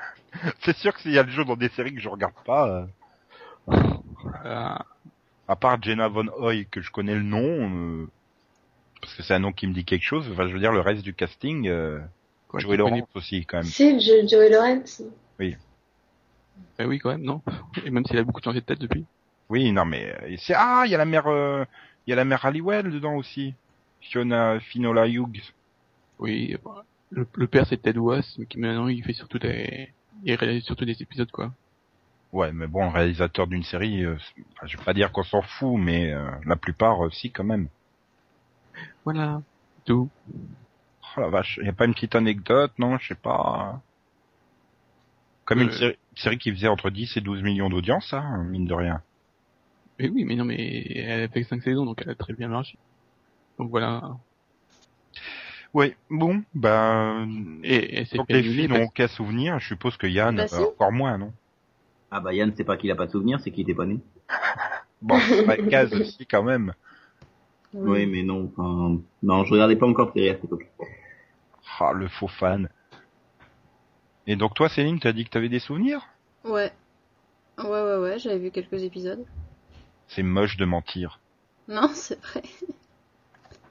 C'est sûr que s'il y a le jeu dans des séries que je regarde pas, euh, Euh, à part Jenna Von Hoy, que je connais le nom, euh, parce que c'est un nom qui me dit quelque chose, enfin, je veux dire, le reste du casting, euh, quoi, Joey connais- Lawrence aussi, quand même. C'est Jo- Joey Lawrence. Bah oui, quand même, non? Et même s'il a beaucoup changé de tête depuis? Oui, non, mais, euh, c'est, ah, il y a la mère, euh, il y a la mère Halliwell dedans aussi. Fiona Finola Hughes. Oui, bah, le, le père c'est Ted Was, mais qui maintenant il fait surtout des, il réalise surtout des épisodes quoi. Ouais, mais bon, réalisateur d'une série, euh, enfin, je vais pas dire qu'on s'en fout, mais euh, la plupart, euh, si, quand même. Voilà, tout. Oh la vache, y a pas une petite anecdote, non, je sais pas. Comme une Euh. série, série qui faisait entre 10 et 12 millions d'audience, ça, mine de rien. Mais oui, mais non, mais elle a fait cinq saisons, donc elle a très bien marché. Donc voilà. Ouais, bon, ben, Et, et c'est donc les filles n'ont aucun souvenir, je suppose que Yann, Bah, euh, encore moins, non? Ah bah Yann, c'est pas qu'il a pas de souvenir, c'est qu'il était pas né. Bon, bah, Kaz aussi, quand même. Oui, mais non, enfin, non, je regardais pas encore série à cette époque. Ah, le faux fan. Et donc toi, Céline, t'as dit que t'avais des souvenirs? Ouais. Ouais, ouais, ouais, j'avais vu quelques épisodes. C'est moche de mentir. Non, c'est vrai.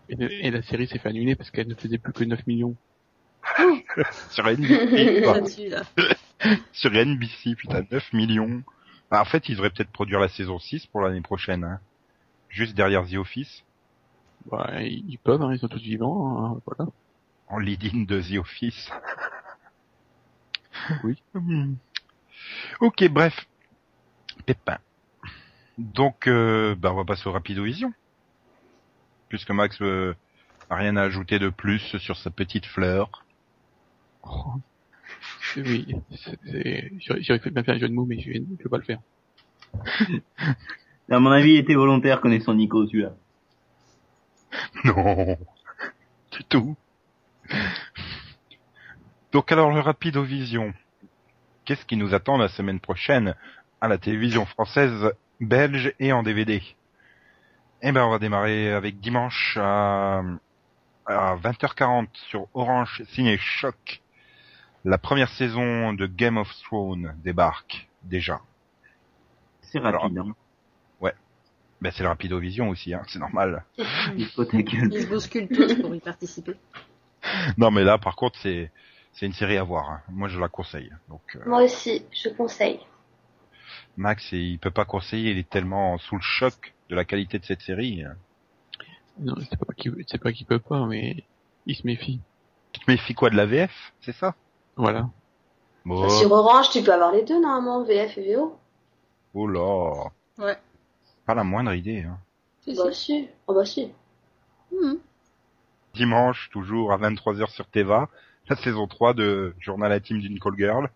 Et, et la série s'est fait annuler parce qu'elle ne faisait plus que 9 millions. Sur NBC, là. Sur NBC, putain, 9 millions. Ah, en fait, ils devraient peut-être produire la saison 6 pour l'année prochaine, hein. Juste derrière The Office, Bah, ils peuvent, hein, ils sont tous vivants, hein, voilà. en lead-in de The Office. Oui. Hmm. Ok, bref. Pépin. Donc, euh, bah, on va passer au Rapidovision. Puisque Max euh, a rien à ajouter de plus sur sa petite fleur. Oh. Oui, j'aurais fait bien faire un jeu de mots, mais je vais, je vais pas le faire. À mon avis, il était volontaire connaissant Nico, celui-là. Non, du tout. Donc alors le Rapidovision, qu'est-ce qui nous attend la semaine prochaine à la télévision française, belge et en DVD Eh ben on va démarrer avec dimanche à, à 20h40 sur Orange Ciné Choc. La première saison de Game of Thrones débarque déjà. C'est rapide, hein. Ben c'est le Rapidovision aussi, hein, c'est normal. Ils se bousculent tous pour y participer. Non mais là par contre c'est c'est une série à voir. hein. Moi je la conseille. Donc euh, Moi aussi, je conseille. Max il peut pas conseiller, il est tellement sous le choc de la qualité de cette série. hein. Non, c'est pas qu'il c'est pas qu'il peut pas, mais il se méfie. Tu te méfies quoi de la VF, c'est ça? Voilà. Bon, Sur Orange, tu peux avoir les deux normalement, VF et VO. oh là, Ouais. pas la moindre idée. Hein. Bah si. Oh bah si. Mhm. Dimanche toujours à 23h sur Teva, la saison 3 de Journal intime d'une call girl.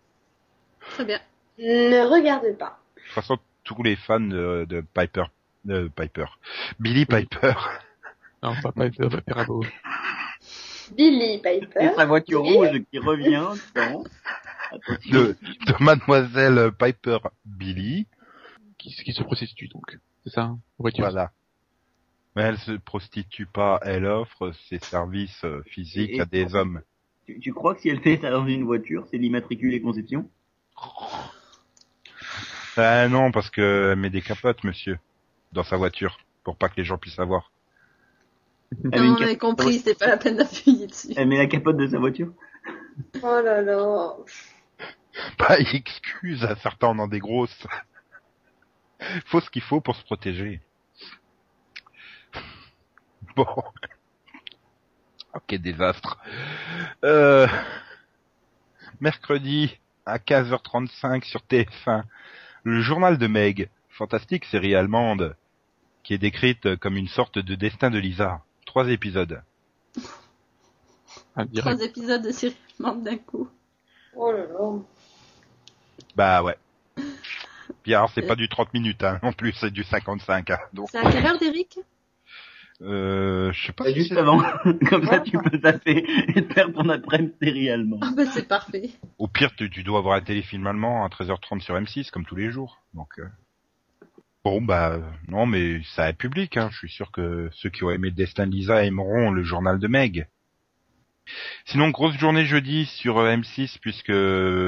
Très bien. Ne regardez pas. De toute façon tous les fans de, de Piper, de Piper, Billy Piper, Non, pas pas Perabo. Billy Piper. Et sa voiture rouge qui revient dans... De, de Mademoiselle Piper Billy. Qui, qui se prostitue donc. C'est ça, hein, voiture. Voilà. Mais elle se prostitue pas, elle offre ses services euh, physiques Et- à des hommes. Tu, tu crois que si elle fait ça dans une voiture, c'est l'immatriculé conception? Ah non, parce que elle met des capotes, monsieur, dans sa voiture, pour pas que les gens puissent savoir. Elle met Non, on capote- compris, c'était pas la peine d'appuyer dessus. Elle met la capote de sa voiture? Oh là là. Pas excuse, à certains en ont des grosses. faut ce qu'il faut pour se protéger. Bon. Ok, désastre. Euh... Mercredi, à 15h35 sur TF1, le journal de Meg, fantastique série allemande, qui est décrite comme une sorte de destin de Lisa. Trois épisodes. Ah. Trois épisodes de série allemande d'un coup. Oh là là. Bah ouais. Puis alors c'est pas du 30 minutes hein, non plus, c'est du 55 hein, donc C'est à quelle heure, Derek euh, je sais pas Bah, si Juste avant, comme ça tu peux taper et te faire ton après-midi série allemand. Ah bah c'est parfait. Au pire, tu, tu dois avoir un téléfilm allemand à 13h30 sur M6, comme tous les jours. Donc, euh, bon, bah, non, mais ça est public. Hein. Je suis sûr que ceux qui ont aimé le Destin de Lisa aimeront le journal de Meg. Sinon, grosse journée jeudi sur euh, M6, puisque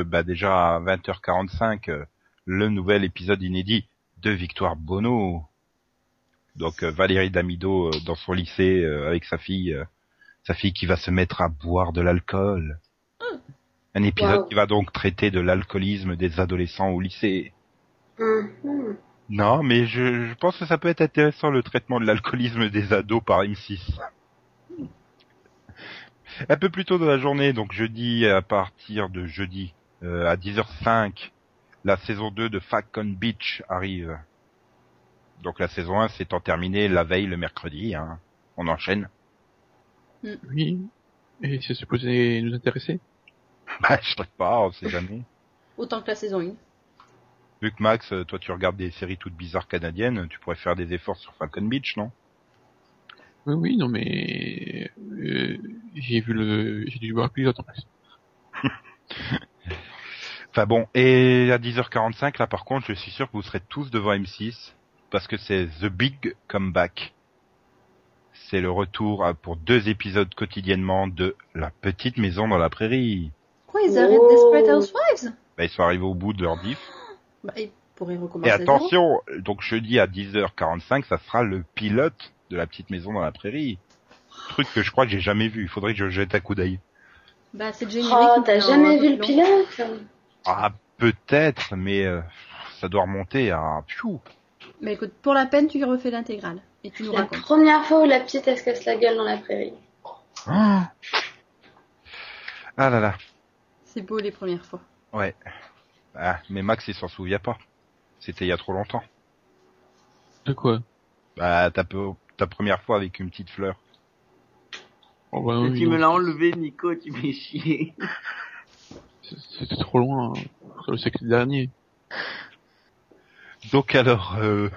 bah, déjà à 20h45, euh, le nouvel épisode inédit de Victoire Bono. Donc euh, Valérie Damido euh, dans son lycée euh, avec sa fille, euh, sa fille qui va se mettre à boire de l'alcool. Un épisode Wow. qui va donc traiter de l'alcoolisme des adolescents au lycée. Hum. Non, mais je, je pense que ça peut être intéressant le traitement de l'alcoolisme des ados par M6. Un peu plus tôt dans la journée, donc jeudi à partir de jeudi euh, à 10h05, la saison 2 de Falcon Beach arrive. Donc la saison 1 s'étant terminée la veille le mercredi. Hein. On enchaîne. Oui. Et c'est supposé nous intéresser Bah je sais pas, on sait jamais. Autant que la saison 1. Vu que Max, toi tu regardes des séries toutes bizarres canadiennes, tu pourrais faire des efforts sur Falcon Beach, non? Oui, oui, non, mais euh, j'ai vu le, j'ai dû voir plusieurs temps. Enfin bon, et à 10h45, là par contre, je suis sûr que vous serez tous devant M6, parce que c'est The Big Comeback. C'est le retour pour deux épisodes quotidiennement de La Petite Maison dans la Prairie. Quoi, ils arrêtent Oh. Desperate Housewives? Bah, ils sont arrivés au bout de leur diff. Bah, ils pourraient Et recommencer zéro. attention, donc jeudi à 10h45, ça sera le pilote de La Petite Maison dans la Prairie. Truc que je crois que j'ai jamais vu, il faudrait que je jette un coup d'œil. Bah, c'est générique. Oh, mais t'as en jamais peu vu le pilote? Ah, peut-être, mais euh, ça doit remonter à... Pfiou. Mais écoute, pour la peine, tu refais l'intégrale. Et tu nous La racontes. première fois où la petite elle se casse la gueule dans la prairie. Ah Ah là là. C'est beau les premières fois. Ouais. Ah, mais Max, il s'en souvient pas. C'était il y a trop longtemps. De quoi? Bah, ta, ta première fois avec une petite fleur. oh, bah, Et oui, tu non, me l'as enlevé, Nico, tu chier. c'est- C'était trop loin. hein. Je sais que c'est le dernier. Donc alors, euh,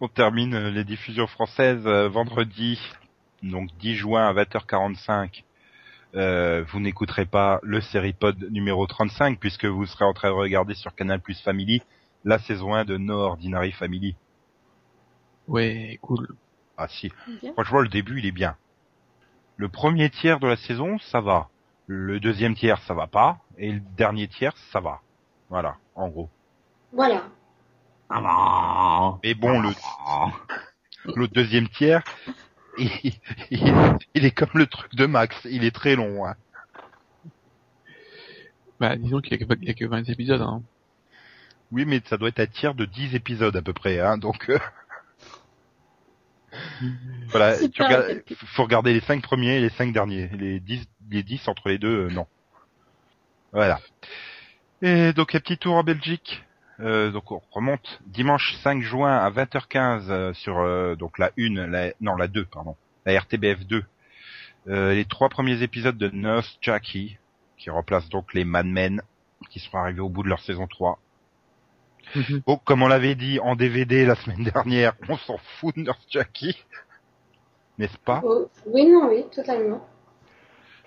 on termine euh, les diffusions françaises euh, vendredi, donc 10 juin à 20h45. Euh, vous n'écouterez pas le Seripod numéro 35 puisque vous serez en train de regarder sur Canal Plus Family la saison 1 de No Ordinary Family. Ouais, cool. Ah si, Bien. Franchement, le début, il est bien. Le premier tiers de la saison, ça va. Le deuxième tiers, ça va pas. Et le dernier tiers, ça va. Voilà, en gros. Voilà. Ah. Mais bon, le, Ah. le deuxième tiers, il, il- il est comme le truc de Max. Il est très long. Hein. Bah, disons qu'il y a que, il y a que 20 épisodes, hein. Oui, mais ça doit être un tiers de 10 épisodes à peu près. Hein, donc, euh, voilà, tu regardes, faut regarder les 5 premiers et les 5 derniers. Les 10, les 10 entre les deux, euh, non. Voilà. Et donc un petit tour en Belgique. Euh, donc on remonte dimanche 5 juin à 20h15 euh, sur euh, donc la 1, la, non la 2 pardon, la RTBF 2. Euh, les trois premiers épisodes de Nurse Jackie qui remplacent donc les Mad Men qui sont arrivés au bout de leur saison 3. Bon, comme on l'avait dit en DVD la semaine dernière, on s'en fout de Nurse Jackie. N'est-ce pas? Oh, oui, non, oui, totalement.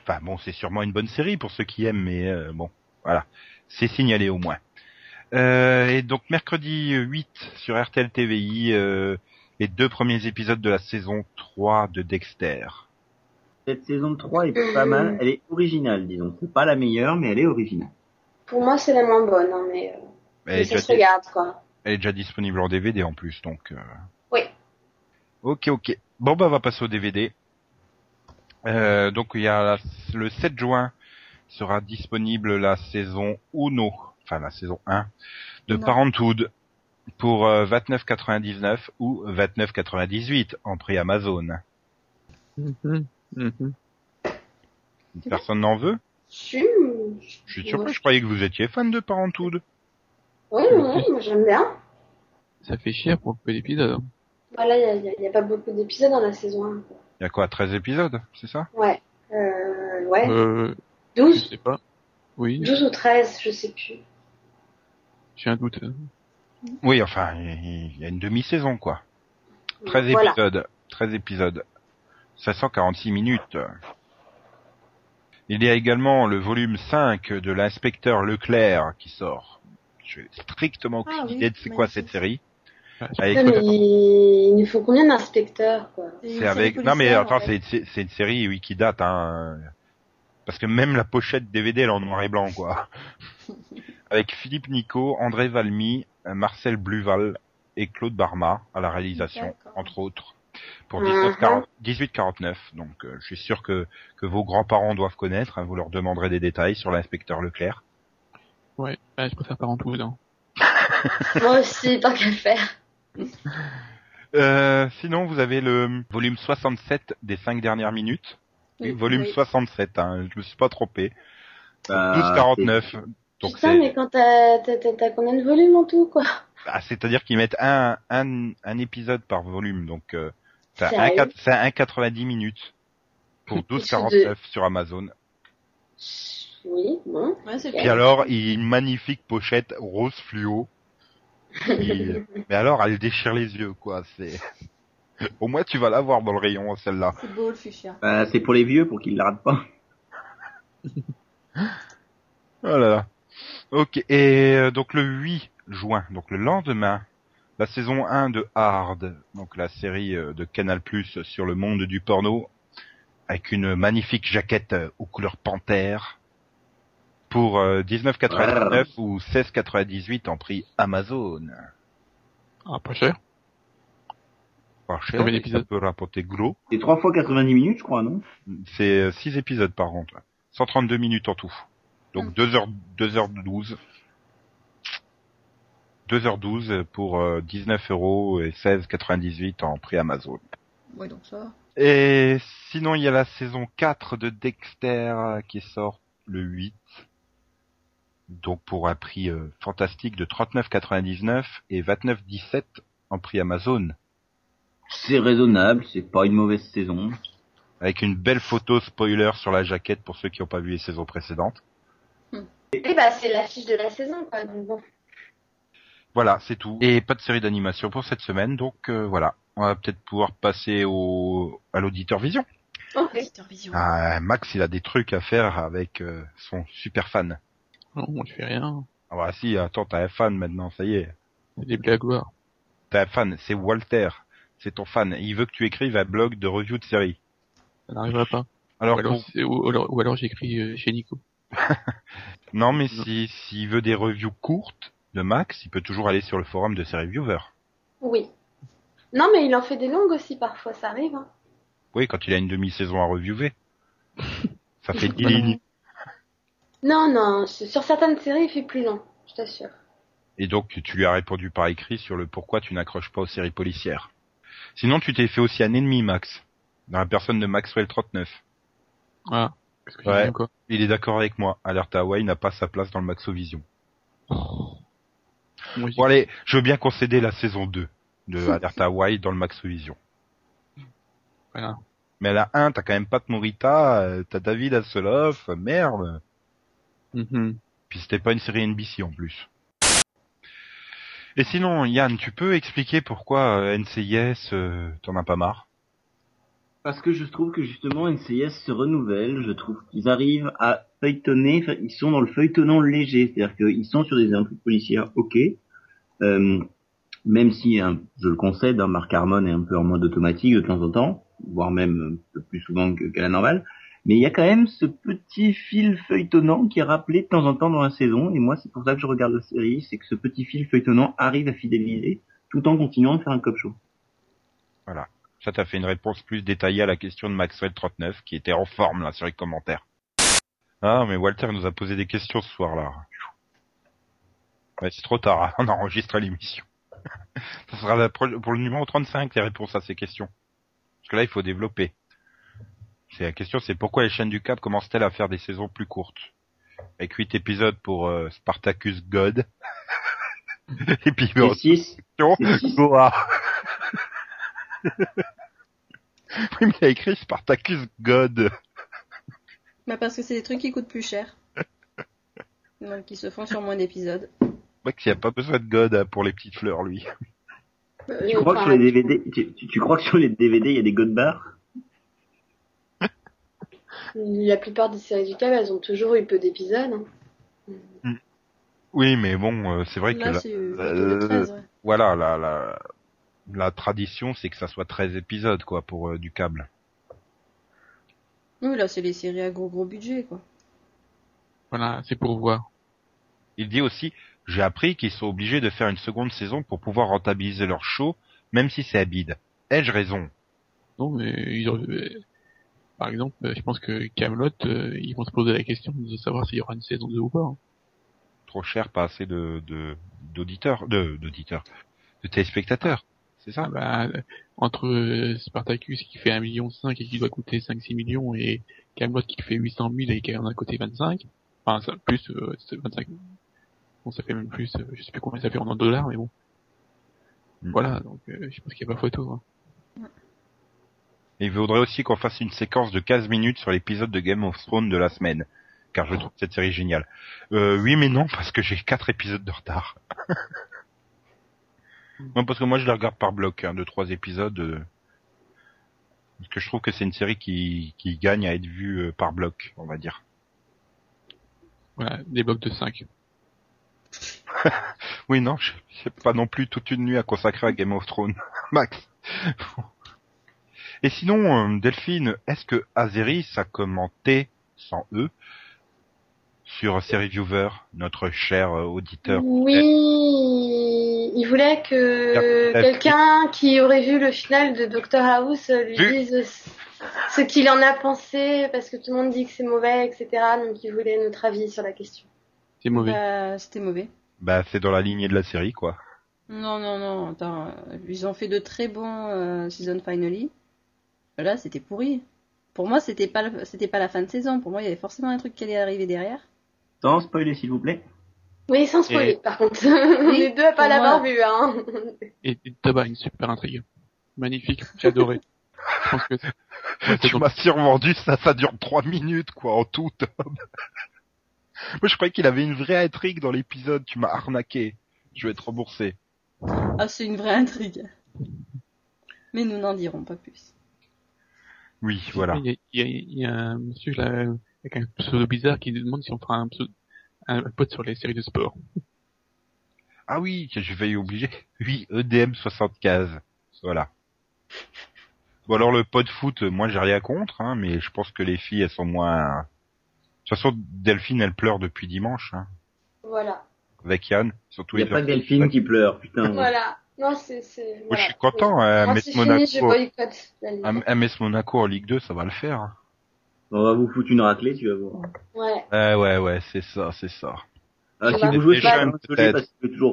Enfin bon, c'est sûrement une bonne série pour ceux qui aiment, mais euh, bon, voilà. C'est signalé au moins. Euh, et donc mercredi 8 sur RTL TVI, euh, les deux premiers épisodes de la saison 3 de Dexter. Cette saison 3 est pas mal, elle est originale, disons. C'est pas la meilleure, mais elle est originale. Pour moi, c'est la moins bonne, hein, mais, euh, mais ça se regarde, quoi. elle est déjà disponible en DVD en plus, donc. euh, Oui. Ok, ok. Bon, bah, on va passer au DVD. Euh, donc, il y a la- le 7 juin sera disponible la saison Uno, enfin la saison 1 de Non. Parenthood pour euh, 29,99 ou 29,98 en prix Amazon. Mhm, mhm. Personne n'en veut? Je suis sûr que je croyais que vous étiez fan de Parenthood. oui, oui, moi j'aime bien. Ça fait chier pour peu d'épisodes. hein. Voilà, il y a, pas beaucoup d'épisodes dans la saison 1. quoi. Il y a quoi 13 épisodes, c'est ça? Ouais. Euh, ouais. Euh, je 12 sais pas. Oui, 12 ou 13, je sais plus. J'ai un doute. hein. Oui, enfin, il y a une demi-saison quoi. 13 Voilà. épisodes. 13 épisodes. 546 minutes. Il y a également le volume 5 de l'inspecteur Leclerc qui sort. Je n'ai strictement aucune Ah oui, idée de c'est quoi cette série. Ah, Ouais, mais il nous faut combien d'inspecteurs, quoi c'est avec... Non mais attends, en fait. c'est une série oui, qui date, hein. Parce que même la pochette DVD elle est en noir et blanc quoi. avec Philippe Nico, André Valmy, euh, Marcel Bluval et Claude Barma à la réalisation, entre autres. Pour Mhm. 19,40 18,49. Donc euh, je suis sûr que, que vos grands-parents doivent connaître. hein, vous leur demanderez des détails sur l'inspecteur Leclerc. Ouais, ah, je préfère Parenthood. Hein. Moi aussi, pas qu'à faire. Euh, sinon, vous avez le volume 67 des 5 dernières minutes. Oui, Oui, volume oui. 67, hein, je me suis pas trompé. Bah, 12,49. Donc Putain, c'est, mais quand t'as, t'as, combien de volumes en tout, quoi? Ah, c'est-à-dire qu'ils mettent un, un, un épisode par volume, donc euh, c'est un, un 90 minutes pour 12,49 sur Amazon. Oui, bon. Ouais, c'est Puis alors, il y a une magnifique pochette rose fluo. qui- Mais alors, elle déchire les yeux, quoi. C'est. Au moins, tu vas la voir dans le rayon, celle-là. C'est beau le fuchsia. Bah, c'est pour les vieux, pour qu'ils la ratent pas. Oh là là. Ok. Et euh, donc le 8 juin, donc le lendemain, la saison 1 de Hard, donc la série euh, de Canal Plus sur le monde du porno, avec une magnifique jaquette euh, aux couleurs panthère, pour euh, 19,99 ou 16,98 en prix Amazon. Ah, pas cher. Pas cher, Combien ça d'épisodes peut rapporter gros. C'est 3 fois 90 minutes, je crois, non? C'est 6 épisodes par contre. 132 minutes en tout. Donc 2h, 2h12. 2h12 pour euh, 19 euros et 16,98 en prix Amazon. Oui, donc ça va. Et sinon, il y a la saison 4 de Dexter euh, qui sort le 8. Donc pour un prix euh, fantastique de 39,99 et 29,17 en prix Amazon. C'est raisonnable, c'est pas une mauvaise saison. Avec une belle photo spoiler sur la jaquette pour ceux qui n'ont pas vu les saisons précédentes. Et bah, c'est l'affiche de la saison, quoi. Donc bon. Voilà, c'est tout. Et pas de série d'animation pour cette semaine, donc euh, voilà. On va peut-être pouvoir passer au à l'auditeur vision. Ok. Auditeur Vision. Ah, Max, il a des trucs à faire avec euh, son super fan. Non, moi, je fais rien. Ah bah si, attends, t'as un fan maintenant, ça y est. Des blagues. T'as un fan, c'est Walter. C'est ton fan. Il veut que tu écrives un blog de review de série. Ça n'arrivera pas. Alors, ou alors, pour- c'est- ou alors, ou alors j'écris euh, chez Nico. non, mais si s'il veut des reviews courtes de Max, il peut toujours aller sur le forum de ses reviewers. Oui. Non, mais il en fait des longues aussi, parfois, ça arrive, hein. Oui, quand il a une demi-saison à reviewer. Ça fait 10 lignes. Non, non, sur certaines séries, il fait plus long, je t'assure. Et donc, tu lui as répondu par écrit sur le pourquoi tu n'accroches pas aux séries policières. Sinon, tu t'es fait aussi un ennemi, Max. Dans la personne de Maxwell 39. Ah, qu'est-ce que j'ai Ouais. dit Il est d'accord avec moi. Alert Hawaii n'a pas sa place dans le Maxovision. J'ai- Bon allez, je veux bien concéder la saison 2 de Alert Hawaii dans le Maxovision. Voilà. Mais à la 1, t'as quand même pas de Morita, euh, t'as David Hasselhoff, merde. Mhm. Puis c'était pas une série NBC en plus. Et sinon, Yann, tu peux expliquer pourquoi euh, NCIS, euh, t'en as pas marre? Parce que je trouve que justement NCIS se renouvelle, je trouve qu'ils arrivent à feuilletonner, ils sont dans le feuilletonnant léger, c'est-à-dire qu'ils sont sur des intrigues policières, ok, euh, même si, hein, je le concède, hein, Marc Harmon est un peu en mode automatique de temps en temps, voire même un peu plus souvent qu'à la normale. Mais il y a quand même ce petit fil feuilletonnant qui est rappelé de temps en temps dans la saison, et moi c'est pour ça que je regarde la série, c'est que ce petit fil feuilletonnant arrive à fidéliser tout en continuant de faire un cop show. Ça t'a fait une réponse plus détaillée à la question de Maxwell39, qui était en forme là sur les commentaires. Ah, mais Walter nous a posé des questions ce soir-là. Ouais, c'est trop tard, hein, on a enregistré l'émission. Ça sera la pro- pour le numéro 35 les réponses à ces questions. Parce que là, il faut développer. C'est la question, c'est pourquoi les chaînes du Cap commencent-elles à faire des saisons plus courtes? Avec 8 épisodes pour euh, Spartacus God. Et puis, bon, 6, question, c'est six. Goa. oui, mais il a écrit Spartacus God. Bah parce que c'est des trucs qui coûtent plus cher. Donc ils se font sur moins d'épisodes. Mec, il n'y a pas besoin de God hein, pour les petites fleurs, lui. tu crois que sur les DVD, tu, tu- tu crois que sur les DVD il y a des god bars? La plupart des séries du câble, elles ont toujours eu peu d'épisodes. hein. Oui, mais bon, euh, c'est vrai que Là la- c'est plutôt euh, de 13, ouais. voilà, la, la, la tradition, c'est que ça soit 13 épisodes, quoi, pour euh, du câble. Oui là c'est les séries à gros gros budget quoi. Voilà, c'est pour voir. Il dit aussi, j'ai appris qu'ils sont obligés de faire une seconde saison pour pouvoir rentabiliser leur show, même si c'est à bide. Ai-je raison? Non, mais ils auraient- euh, par exemple, euh, je pense que Camelot, ils vont se poser la question de savoir s'il y aura une saison 2 ou pas. hein. Trop cher, pas assez de de- d'auditeurs, de d'auditeurs, de téléspectateurs. C'est ça Ah bah, entre euh, Spartacus qui fait 1,5 million et qui doit coûter 5-6 millions et Camelot qui fait 800 000 et qui en a coûté 25, enfin ça, plus euh, c'est 25, bon ça fait même plus, euh, je sais plus combien ça fait en dollars mais bon. Mm. Voilà, donc euh, je pense qu'il n'y a pas photo. Hein. Et il voudrait aussi qu'on fasse une séquence de 15 minutes sur l'épisode de Game of Thrones de la semaine. Car je trouve cette série géniale. Euh, oui mais non, parce que j'ai quatre épisodes de retard. non, parce que moi je les regarde par bloc, hein, de trois épisodes. euh, parce que je trouve que c'est une série qui, qui gagne à être vue euh, par bloc, on va dire. Voilà, des blocs de 5. Oui, non, je- c'est pas non plus toute une nuit à consacrer à Game of Thrones. Max. Et sinon, euh, Delphine, est-ce que Azeris a commenté, sans E, sur Série Viewer, notre cher euh, auditeur Oui, il voulait que quelqu'un qui aurait vu le final de Doctor House euh, lui Vu. dise ce qu'il en a pensé, parce que tout le monde dit que c'est mauvais, etc. Donc il voulait notre avis sur la question. C'est mauvais. Bah, c'était mauvais. Bah, c'est dans la lignée de la série, quoi. Non, non, non, attends, euh, ils ont fait de très bons euh, season finale. Là, c'était pourri. Pour moi, c'était pas, c'était pas la fin de saison. Pour moi, il y avait forcément un truc qui allait arriver derrière. Sans spoiler s'il vous plaît. Oui, sans spoiler, Et- par contre. On Oui, est deux à pas l'avoir vu, hein. Et, et une super intrigue. Magnifique, j'ai adoré. Je pense que c'est tu donc- m'as survendu, ça, ça dure trois minutes, quoi, en tout, Tom. Moi, je croyais qu'il avait une vraie intrigue dans l'épisode, tu m'as arnaqué. Je vais être remboursé. Ah, c'est une vraie intrigue. Mais nous n'en dirons pas plus. Oui, voilà. Il y, a, il, y a, il y a un monsieur là, avec un pseudo bizarre qui nous demande si on fera un, pseudo, un pote sur les séries de sport. Ah oui, je vais y obliger. Oui, E EDM75. Voilà. Bon alors le pot de foot, euh, moi j'ai rien contre, hein, mais je pense que les filles elles sont moins. De toute façon, Delphine elle pleure depuis dimanche, hein, Voilà. avec Yann, surtout Il n'y a pas Delphine qui pleure, putain. Voilà. Non, c'est, c'est, Moi voilà. je suis content, hein, c'est fini, Monaco, je Monaco en Ligue 2, ça va le faire. On va vous foutre une raclée, tu vas voir. Ouais. Ouais ouais ouais, c'est ça, c'est ça. Ah, On si va- vous jouez Déjà, pas,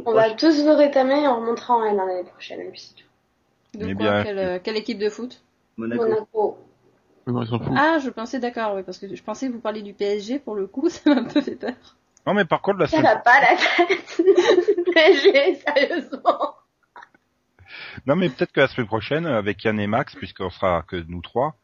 On va tous vous rétamer et on remontera en L l'année prochaine, et puis. De Mais quoi bien. quelle, euh, quelle équipe de foot? Monaco. Monaco. Ah, je pensais d'accord, oui, parce que je pensais que vous parliez du PSG pour le coup, ça m'a un peu fait peur. Non mais par contre la Ça semaine, va pas la tête. PSG, sérieusement. non mais peut-être que la semaine prochaine avec Yann et Max, puisqu'on sera que nous trois,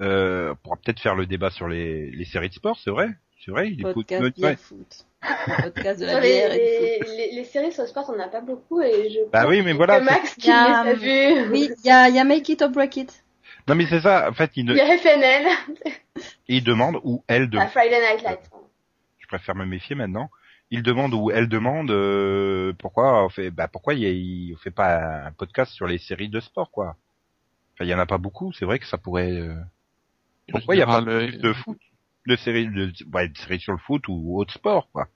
euh, on pourra peut-être faire le débat sur les, les séries de sport, c'est vrai, c'est vrai. Il écoute Podcast notre- bière foot. Le podcast de la les, et du foot. les, les séries sur sport, on n'a pas beaucoup et je Bah pense oui, mais que voilà, Max qui a, les a vus. Oui, il y a, il y a Make It or Break It. Non mais c'est ça, en fait, il, y a FNL. il demande ou elle demande. Friday Night Lights. Je préfère me méfier maintenant. Il demande ou elle demande euh, pourquoi on fait bah pourquoi il, y a- il- on fait pas un podcast sur les séries de sport quoi. Enfin, il y en a pas beaucoup, c'est vrai que ça pourrait... euh, Pourquoi il y a pas plus euh, de foot De séries, de, ouais, de séries sur le foot ou autre sport, quoi.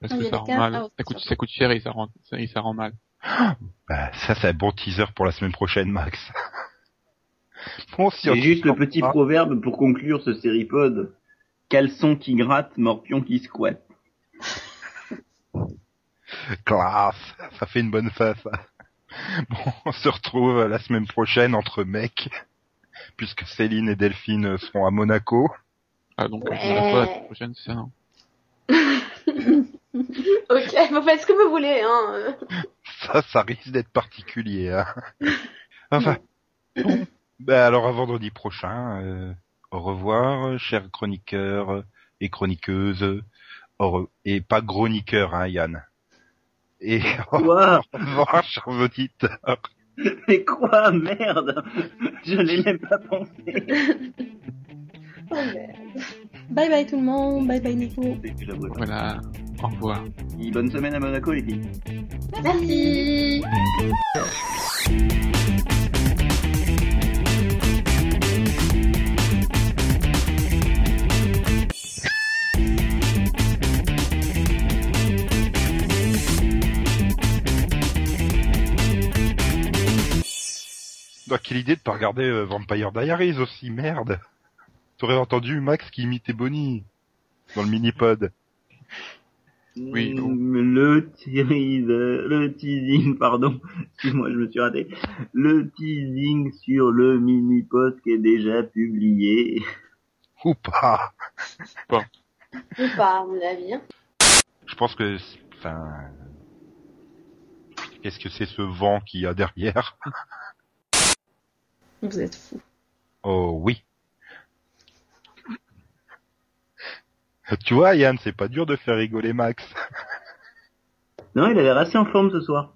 Parce Ah, que ça rend mal. ça coûte, ça- ça coûte cher et ça rend, ça, et ça rend mal. Bah, ça, c'est un bon teaser pour la semaine prochaine, Max. bon, si C'est on- juste le petit proverbe pour conclure ce séripode. Caleçon qui gratte, morpion qui squatte. Classe, ça fait une bonne face. ça. Bon, on se retrouve la semaine prochaine entre mecs, puisque Céline et Delphine seront à Monaco. Ah, donc, Ouais. on fois la prochaine, c'est ça, non? Ok, vous faites ce que vous voulez, hein. Ça, ça risque d'être particulier. Hein. Enfin, bon. Ben alors à vendredi prochain. euh, au revoir, chers chroniqueurs et chroniqueuses. Et pas chroniqueurs, hein, Yann. Et au revoir, chers auditeurs. Mais quoi, merde Je l'ai même pas pensé. Oh, merde. Bye bye tout le monde, bye bye Nico. Voilà. Au revoir. Bonne semaine à Monaco, les filles. Merci. Donc quelle idée de pas regarder euh, Vampire Diaries aussi, merde. T'aurais entendu Max qui imitait Bonnie dans le mini-pod. Oui. Mm, Le teaser, le teasing, pardon. Excuse-moi, je me suis raté. Le teasing sur le mini-post qui est déjà publié. Ou pas. Ou pas, à mon avis. hein. Je pense que... Enfin... Qu'est-ce que c'est ce vent qu'il y a derrière? Vous êtes fous. Oh oui. Tu vois, Yann, c'est pas dur de faire rigoler Max. Non, il a l'air assez en forme ce soir.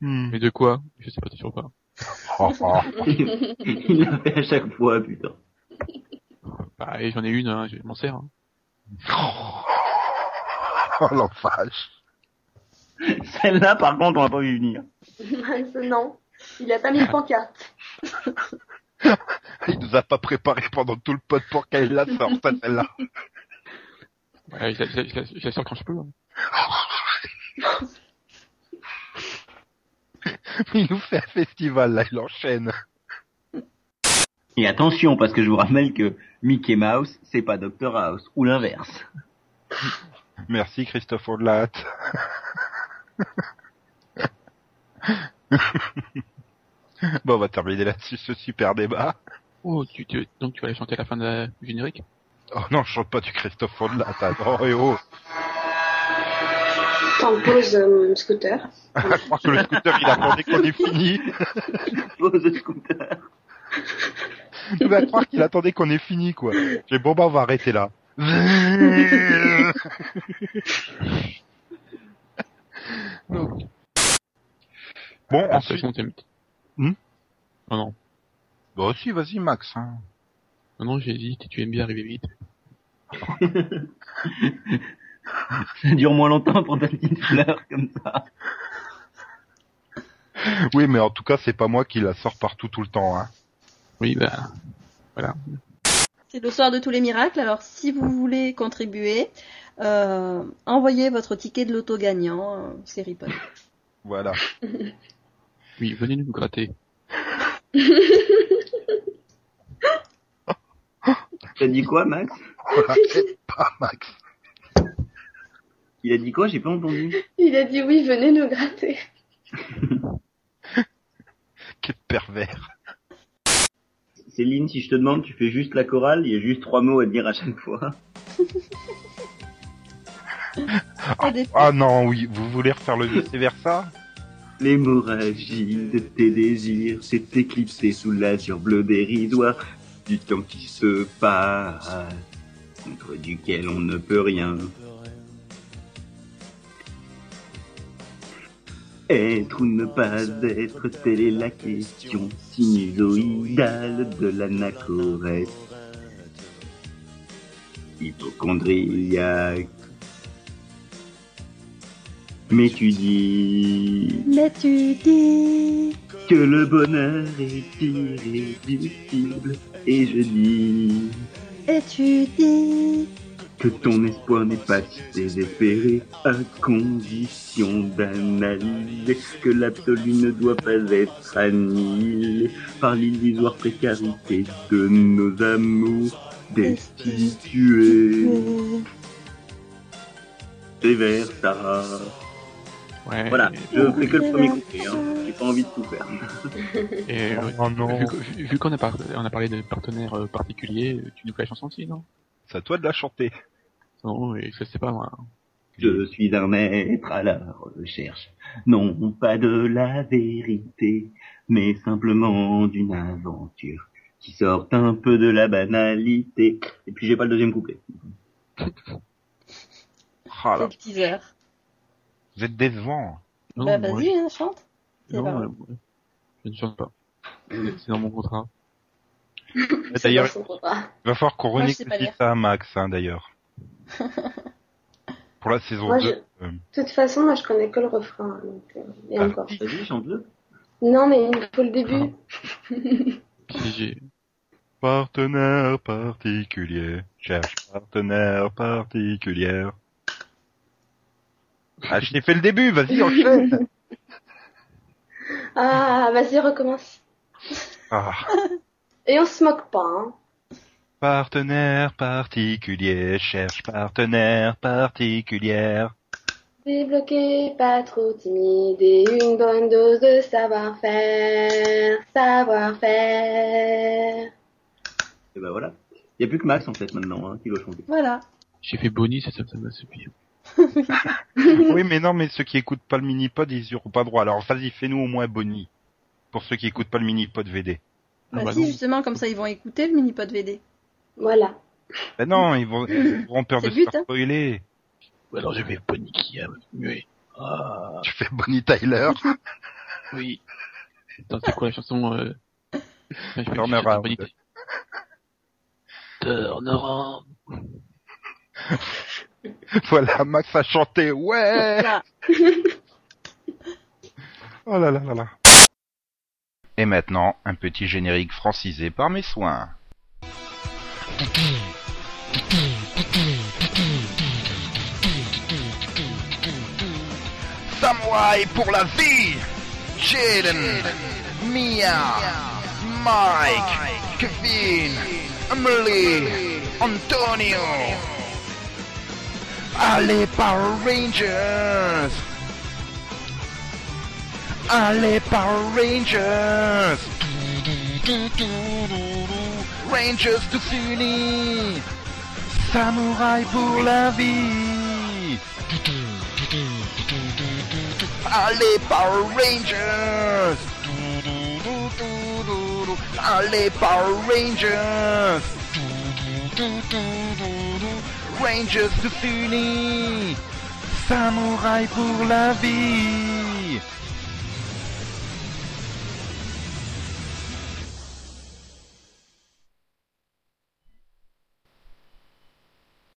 Hmm. Mais de quoi? Je sais pas toujours pas. Oh, oh. il l'a fait à chaque fois, putain. Bah, j'en ai une, hein, je m'en sers. Hein. Oh, l'enfage. Celle-là, par contre, on l'a pas vu venir. Max, non. Il a pas mis de pancarte. Il nous a pas préparé pendant tout le pod pour qu'elle la sorte, celle-là. Ouais, je, la- je, la- je, la- je la sors quand je peux. hein. Il nous fait un festival, là, il enchaîne. Et attention, parce que je vous rappelle que Mickey Mouse, c'est pas Dr House, ou l'inverse. Merci Christophe Audelat. bon, on va terminer là-dessus ce super débat. Oh, tu, tu, donc tu vas aller chanter à la fin de la, du générique? Oh non, je chante pas du Christophe Audelat. Attends, et oh. T'en poses euh, mon scooter. Je crois que le scooter, il attendait qu'on ait fini. Pose scooter. Il va croire qu'il attendait qu'on ait fini, quoi. J'ai bon, bah, on va arrêter là. Donc. Bon, Ah, ensuite... t'aimes- Hmm Non, non. Bon, si, vas-y, Max. Hein. Non, non, j'ai dit, tu aimes bien arriver vite. Ça dure moins longtemps pour ta petite fleur, comme ça. Oui, mais en tout cas, c'est pas moi qui la sors partout tout le temps. Hein. Oui, bah, voilà. C'est le soir de tous les miracles, alors si vous voulez contribuer, euh, envoyez votre ticket de loto gagnant, euh, série Pod. Voilà. Oui, venez nous gratter. T'as dit quoi, Max? Pas Max? Il a dit quoi? J'ai pas entendu. Il a dit oui, venez nous gratter. Quel pervers. Céline, si je te demande, tu fais juste la chorale, il y a juste trois mots à dire à chaque fois. Dépend. Ah non, oui, vous voulez refaire le vice-versa? L'hémorragie de tes désirs s'est éclipsée sous l'azur bleu dérisoire du temps qui se passe, contre duquel on ne peut rien. Être ou ne pas être, telle est la question sinusoïdale de l'anachorète. Hypochondriaque. Mais tu dis... Mais tu dis que le bonheur est irréductible. Et je dis Et tu dis que ton espoir n'est pas si désespéré, à condition d'analyser que l'absolu ne doit pas être annihilé par l'illusoire précarité de nos amours destitués. Vers ça. Ouais. Voilà, je fais que le premier couplet, hein. j'ai pas envie de tout faire. Et, Oh non, vu, que- vu- vu qu'on a, par- on a parlé de partenaires euh, particuliers, tu nous fais la chanson aussi, non? C'est à toi de la chanter. Non, et je sais pas moi. Je suis un être à la recherche, non pas de la vérité, mais simplement d'une aventure qui sort un peu de la banalité. Et puis j'ai pas le deuxième couplet. Ah c'est là, le teaser. Vous êtes décevant. Non, bah vas-y, hein, chante. non, pas euh, je ne chante pas. C'est dans mon contrat. D'ailleurs, il va falloir qu'on lire. ça à Max, hein, d'ailleurs. Pour la saison Moi, 2. je- euh, De toute façon, moi, je connais que le refrain. Donc, euh, et Ah. encore. Vas-y, chante-le. Non, mais il faut le début. Piégé. Partenaire particulier, cherche partenaire particulière. Ah, je t'ai fait le début, vas-y, enchaîne Ah, vas-y, recommence. ah. Et on se moque pas, hein. Partenaire particulier, cherche partenaire particulière. Débloqué, pas trop timide et une bonne dose de savoir-faire, savoir-faire. Et ben voilà. Il y a plus que Max en fait maintenant hein, qui doit chanter. Voilà. J'ai fait Bonnie, ça, ça, ça m'a suffi. oui, mais non, mais ceux qui écoutent pas le mini-pod, ils y auront pas droit. Alors, vas-y, fais-nous au moins Bonnie. Pour ceux qui écoutent pas le mini-pod VD. Ah Bah, bah si, non. justement, comme ça, ils vont écouter le mini-pod VD. Voilà. Ben non, ils vont, ils auront peur de se faire hein. spoiler. Alors je vais Bonnie qui a mué. Ah, Tu fais Bonnie Tyler. oui. Attends, c'est quoi la chanson euh... je fais- je Turnaround. Voilà, Max a chanté, ouais. Oh là là là là. Et maintenant, un petit générique francisé par mes soins. Samouraï pour la vie Jaden, Mia, Mike, Kevin, Emily, Antonio. Allez Power Rangers. Allez Power Rangers. Rangers tous unis Samouraï pour la vie. Allez Power Rangers. Allez Power Rangers Rangers tous unis Samouraï pour la vie